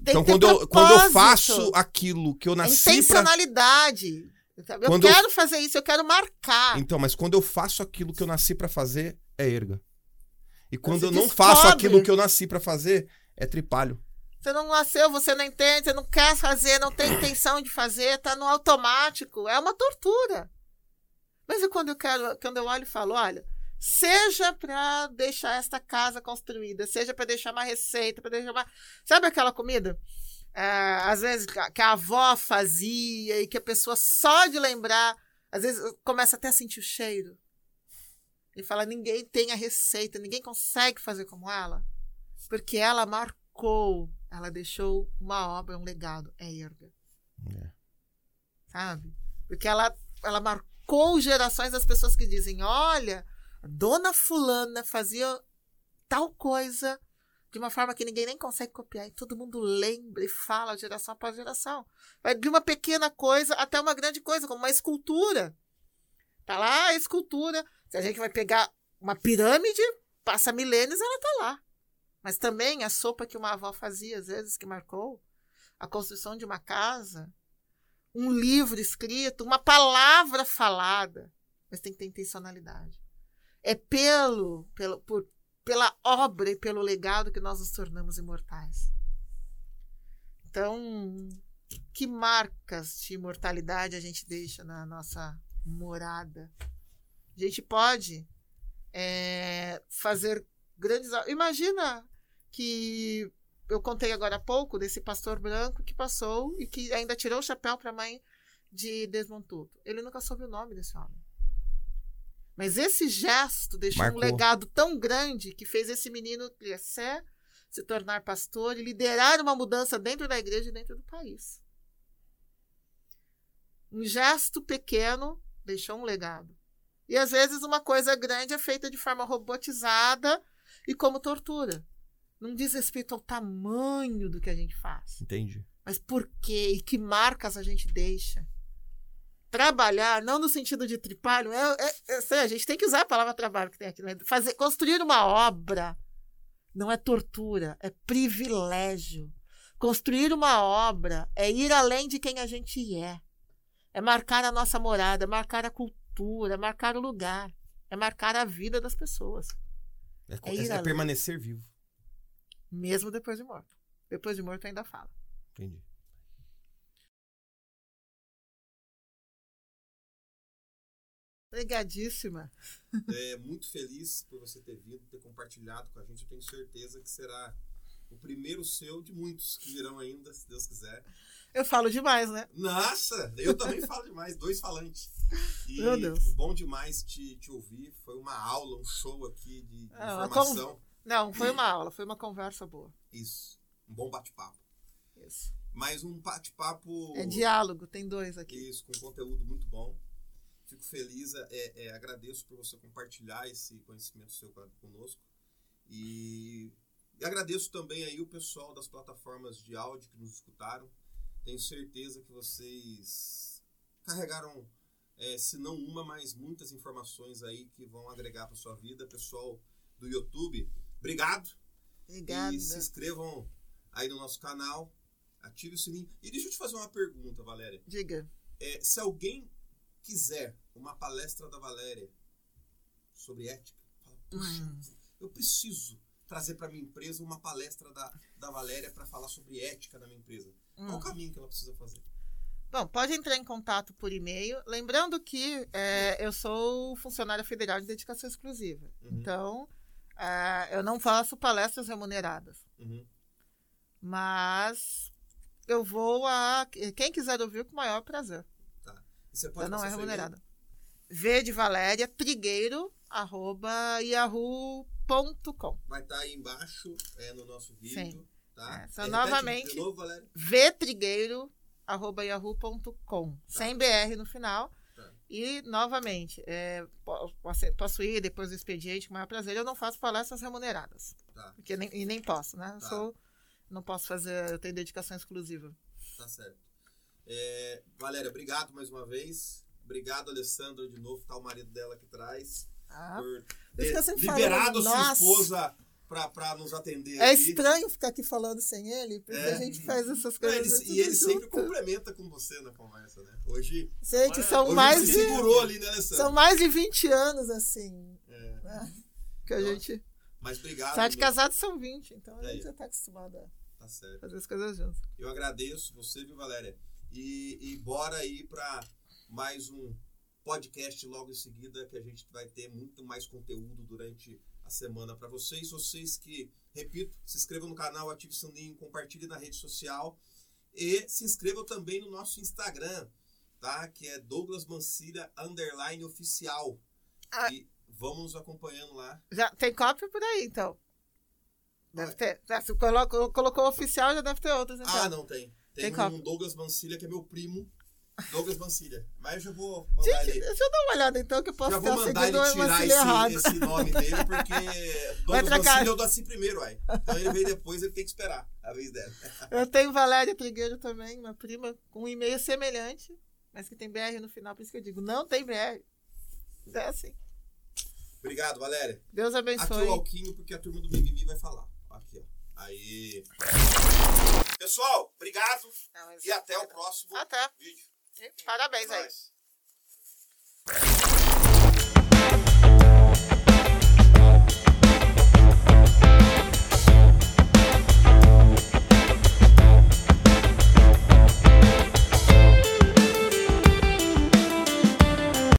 Tem Então, quando eu, quando eu faço aquilo que eu É nasci pra. intencionalidade. Eu Quando eu- quero fazer isso, eu quero marcar. Então, mas quando eu faço aquilo que eu nasci pra fazer, é erga. E quando eu não descobre. faço aquilo que eu nasci pra fazer, é tripalho. Você não nasceu, você não entende, você não quer fazer, não tem intenção de fazer, tá no automático. É uma tortura. Mas e quando eu quero, quando eu olho e falo, olha, seja para deixar esta casa construída, seja para deixar uma receita, para deixar uma. Sabe aquela comida? É, às vezes que a- que a avó fazia e que a pessoa só de lembrar, às vezes começa até a sentir o cheiro. E fala, ninguém tem a receita, ninguém consegue fazer como ela. Porque ela marcou, ela deixou uma obra, um legado. É erga. É. Sabe? Porque ela, ela marcou gerações das pessoas que dizem: olha, a dona Fulana fazia tal coisa de uma forma que ninguém nem consegue copiar. E todo mundo lembra e fala geração após geração. Vai de uma pequena coisa até uma grande coisa, como uma escultura. Tá lá a escultura. Se a gente vai pegar uma pirâmide, passa milênios, ela tá lá. Mas também a sopa que uma avó fazia, às vezes, que marcou, a construção de uma casa, um livro escrito, uma palavra falada. Mas tem que ter intencionalidade. É pelo, pelo por, pela obra e pelo legado que nós nos tornamos imortais. Então, que marcas de imortalidade a gente deixa na nossa morada? A gente pode é, fazer grandes. Imagina que eu contei agora há pouco desse pastor branco que passou e que ainda tirou o chapéu para a mãe de Desmond Tutu. Ele nunca soube o nome desse homem. Mas esse gesto deixou Marcou. um legado tão grande que fez esse menino crescer, se tornar pastor e liderar uma mudança dentro da igreja e dentro do país. Um gesto pequeno deixou um legado. E às vezes uma coisa grande é feita de forma robotizada e como tortura. Não diz respeito ao tamanho do que a gente faz, Entendi. mas por quê e que marcas a gente deixa. Trabalhar, não no sentido de tripalho, é, é- é- sei, a gente tem que usar a palavra trabalho que tem aqui. né? Fazer, construir uma obra não é tortura, é privilégio. Construir uma obra é ir além de quem a gente é. É marcar a nossa morada, é marcar a cultura, é marcar o lugar, é marcar a vida das pessoas, É, É é- é permanecer vivo. Mesmo depois de morto. Depois de morto ainda fala. Entendi. Obrigadíssima. É, muito feliz por você ter vindo, ter compartilhado com a gente. Eu tenho certeza que será o primeiro seu de muitos que virão ainda, se Deus quiser. Eu falo demais, né? Nossa, eu também falo demais, dois falantes. E Meu Deus. bom demais te, te ouvir. Foi uma aula, um show aqui de, de Ah, informação. Não, foi uma aula, foi uma conversa boa. Isso. Um bom bate-papo. Isso. Mais um bate-papo. É diálogo, tem dois aqui. Isso, com conteúdo muito bom. Fico feliz, é, é, agradeço por você compartilhar esse conhecimento seu con- conosco. E, e agradeço também aí o pessoal das plataformas de áudio que nos escutaram. Tenho certeza que vocês carregaram, é, se não uma, mas muitas informações aí que vão agregar para sua vida. Pessoal do YouTube, obrigado. Obrigada. E se inscrevam aí no nosso canal, ative o sininho. E deixa eu te fazer uma pergunta, Valéria. Diga. É, se alguém quiser uma palestra da Valéria sobre ética, fala, puxa, Hum. eu preciso trazer para minha empresa uma palestra da, da Valéria para falar sobre ética na minha empresa. Qual Hum. o caminho que ela precisa fazer? Bom, pode entrar em contato por e-mail. Lembrando que é, eu sou funcionária federal de dedicação exclusiva. Uhum, Então, é, eu não faço palestras remuneradas. uhum. Mas eu vou a. Quem quiser ouvir, com o maior prazer. E você pode Ela não é remunerada. V de Valéria, trigueiro, arroba yahoo.com. Vai estar aí embaixo é, no nosso vídeo. Sim. Tá? É, só novamente- De novo, Valéria. vtrigueiro, arroba yahoo.com. Sem BR no final. E, novamente, é, po- posso, ir depois do expediente com o maior prazer. Eu não faço palestras remuneradas. Tá, Porque nem, e nem posso, né? Tá. sou, não posso fazer, eu tenho dedicação exclusiva. tá certo. É, Valéria, obrigado mais uma vez. Obrigado, Alessandro, de novo, tá o marido dela aqui atrás. Ah, por que ter falo, liberado a sua nossa. esposa pra, pra nos atender É aqui. estranho ficar aqui falando sem ele, porque É. a gente faz essas É, coisas. ele- e ele sempre junto. complementa com você na conversa, né? Hoje, Gente, Hoje são hoje mais de. ali, né? São mais de 20 anos, assim, É, né? Que a Nossa. gente. mas obrigado. Só de casados são 20, então a É gente já tá acostumado a Tá fazer as coisas juntos. Eu agradeço você, viu, Valéria? E, e bora aí pra mais um podcast logo em seguida, que a gente vai ter muito mais conteúdo durante a semana para vocês. Vocês que, repito, se inscrevam no canal, ative o sininho, compartilhe na rede social e se inscrevam também no nosso Instagram, tá? Que é Douglas Mancilha underline oficial. Ah. E vamos nos acompanhando lá. Já tem cópia por aí, então. Deve Vai. ter. Já se colocou, colocou oficial, já deve ter outras, então. Ah, não tem. Tem, Tem um cópia. Douglas Mancilha, que é meu primo. Douglas Mancilha. Mas eu já vou mandar Gente, ele. deixa eu dar uma olhada então, que eu posso Já vou mandar ele seguido uma tirar filha errada. esse, esse nome dele, porque Douglas. Mancini eu dou assim primeiro, uai. Então ele veio depois, ele tem que esperar a vez dela. Eu tenho Valéria Trigueiro também, uma prima com um e-mail semelhante, mas que tem BR no final, por isso que eu digo, não tem BR. É assim. Obrigado, Valéria. Deus Aqui abençoe. o Alquinho, porque a turma do Mimimi vai falar. Aqui, ó. Aí. Pessoal, obrigado Não, e até o próximo Até. vídeo. Parabéns aí.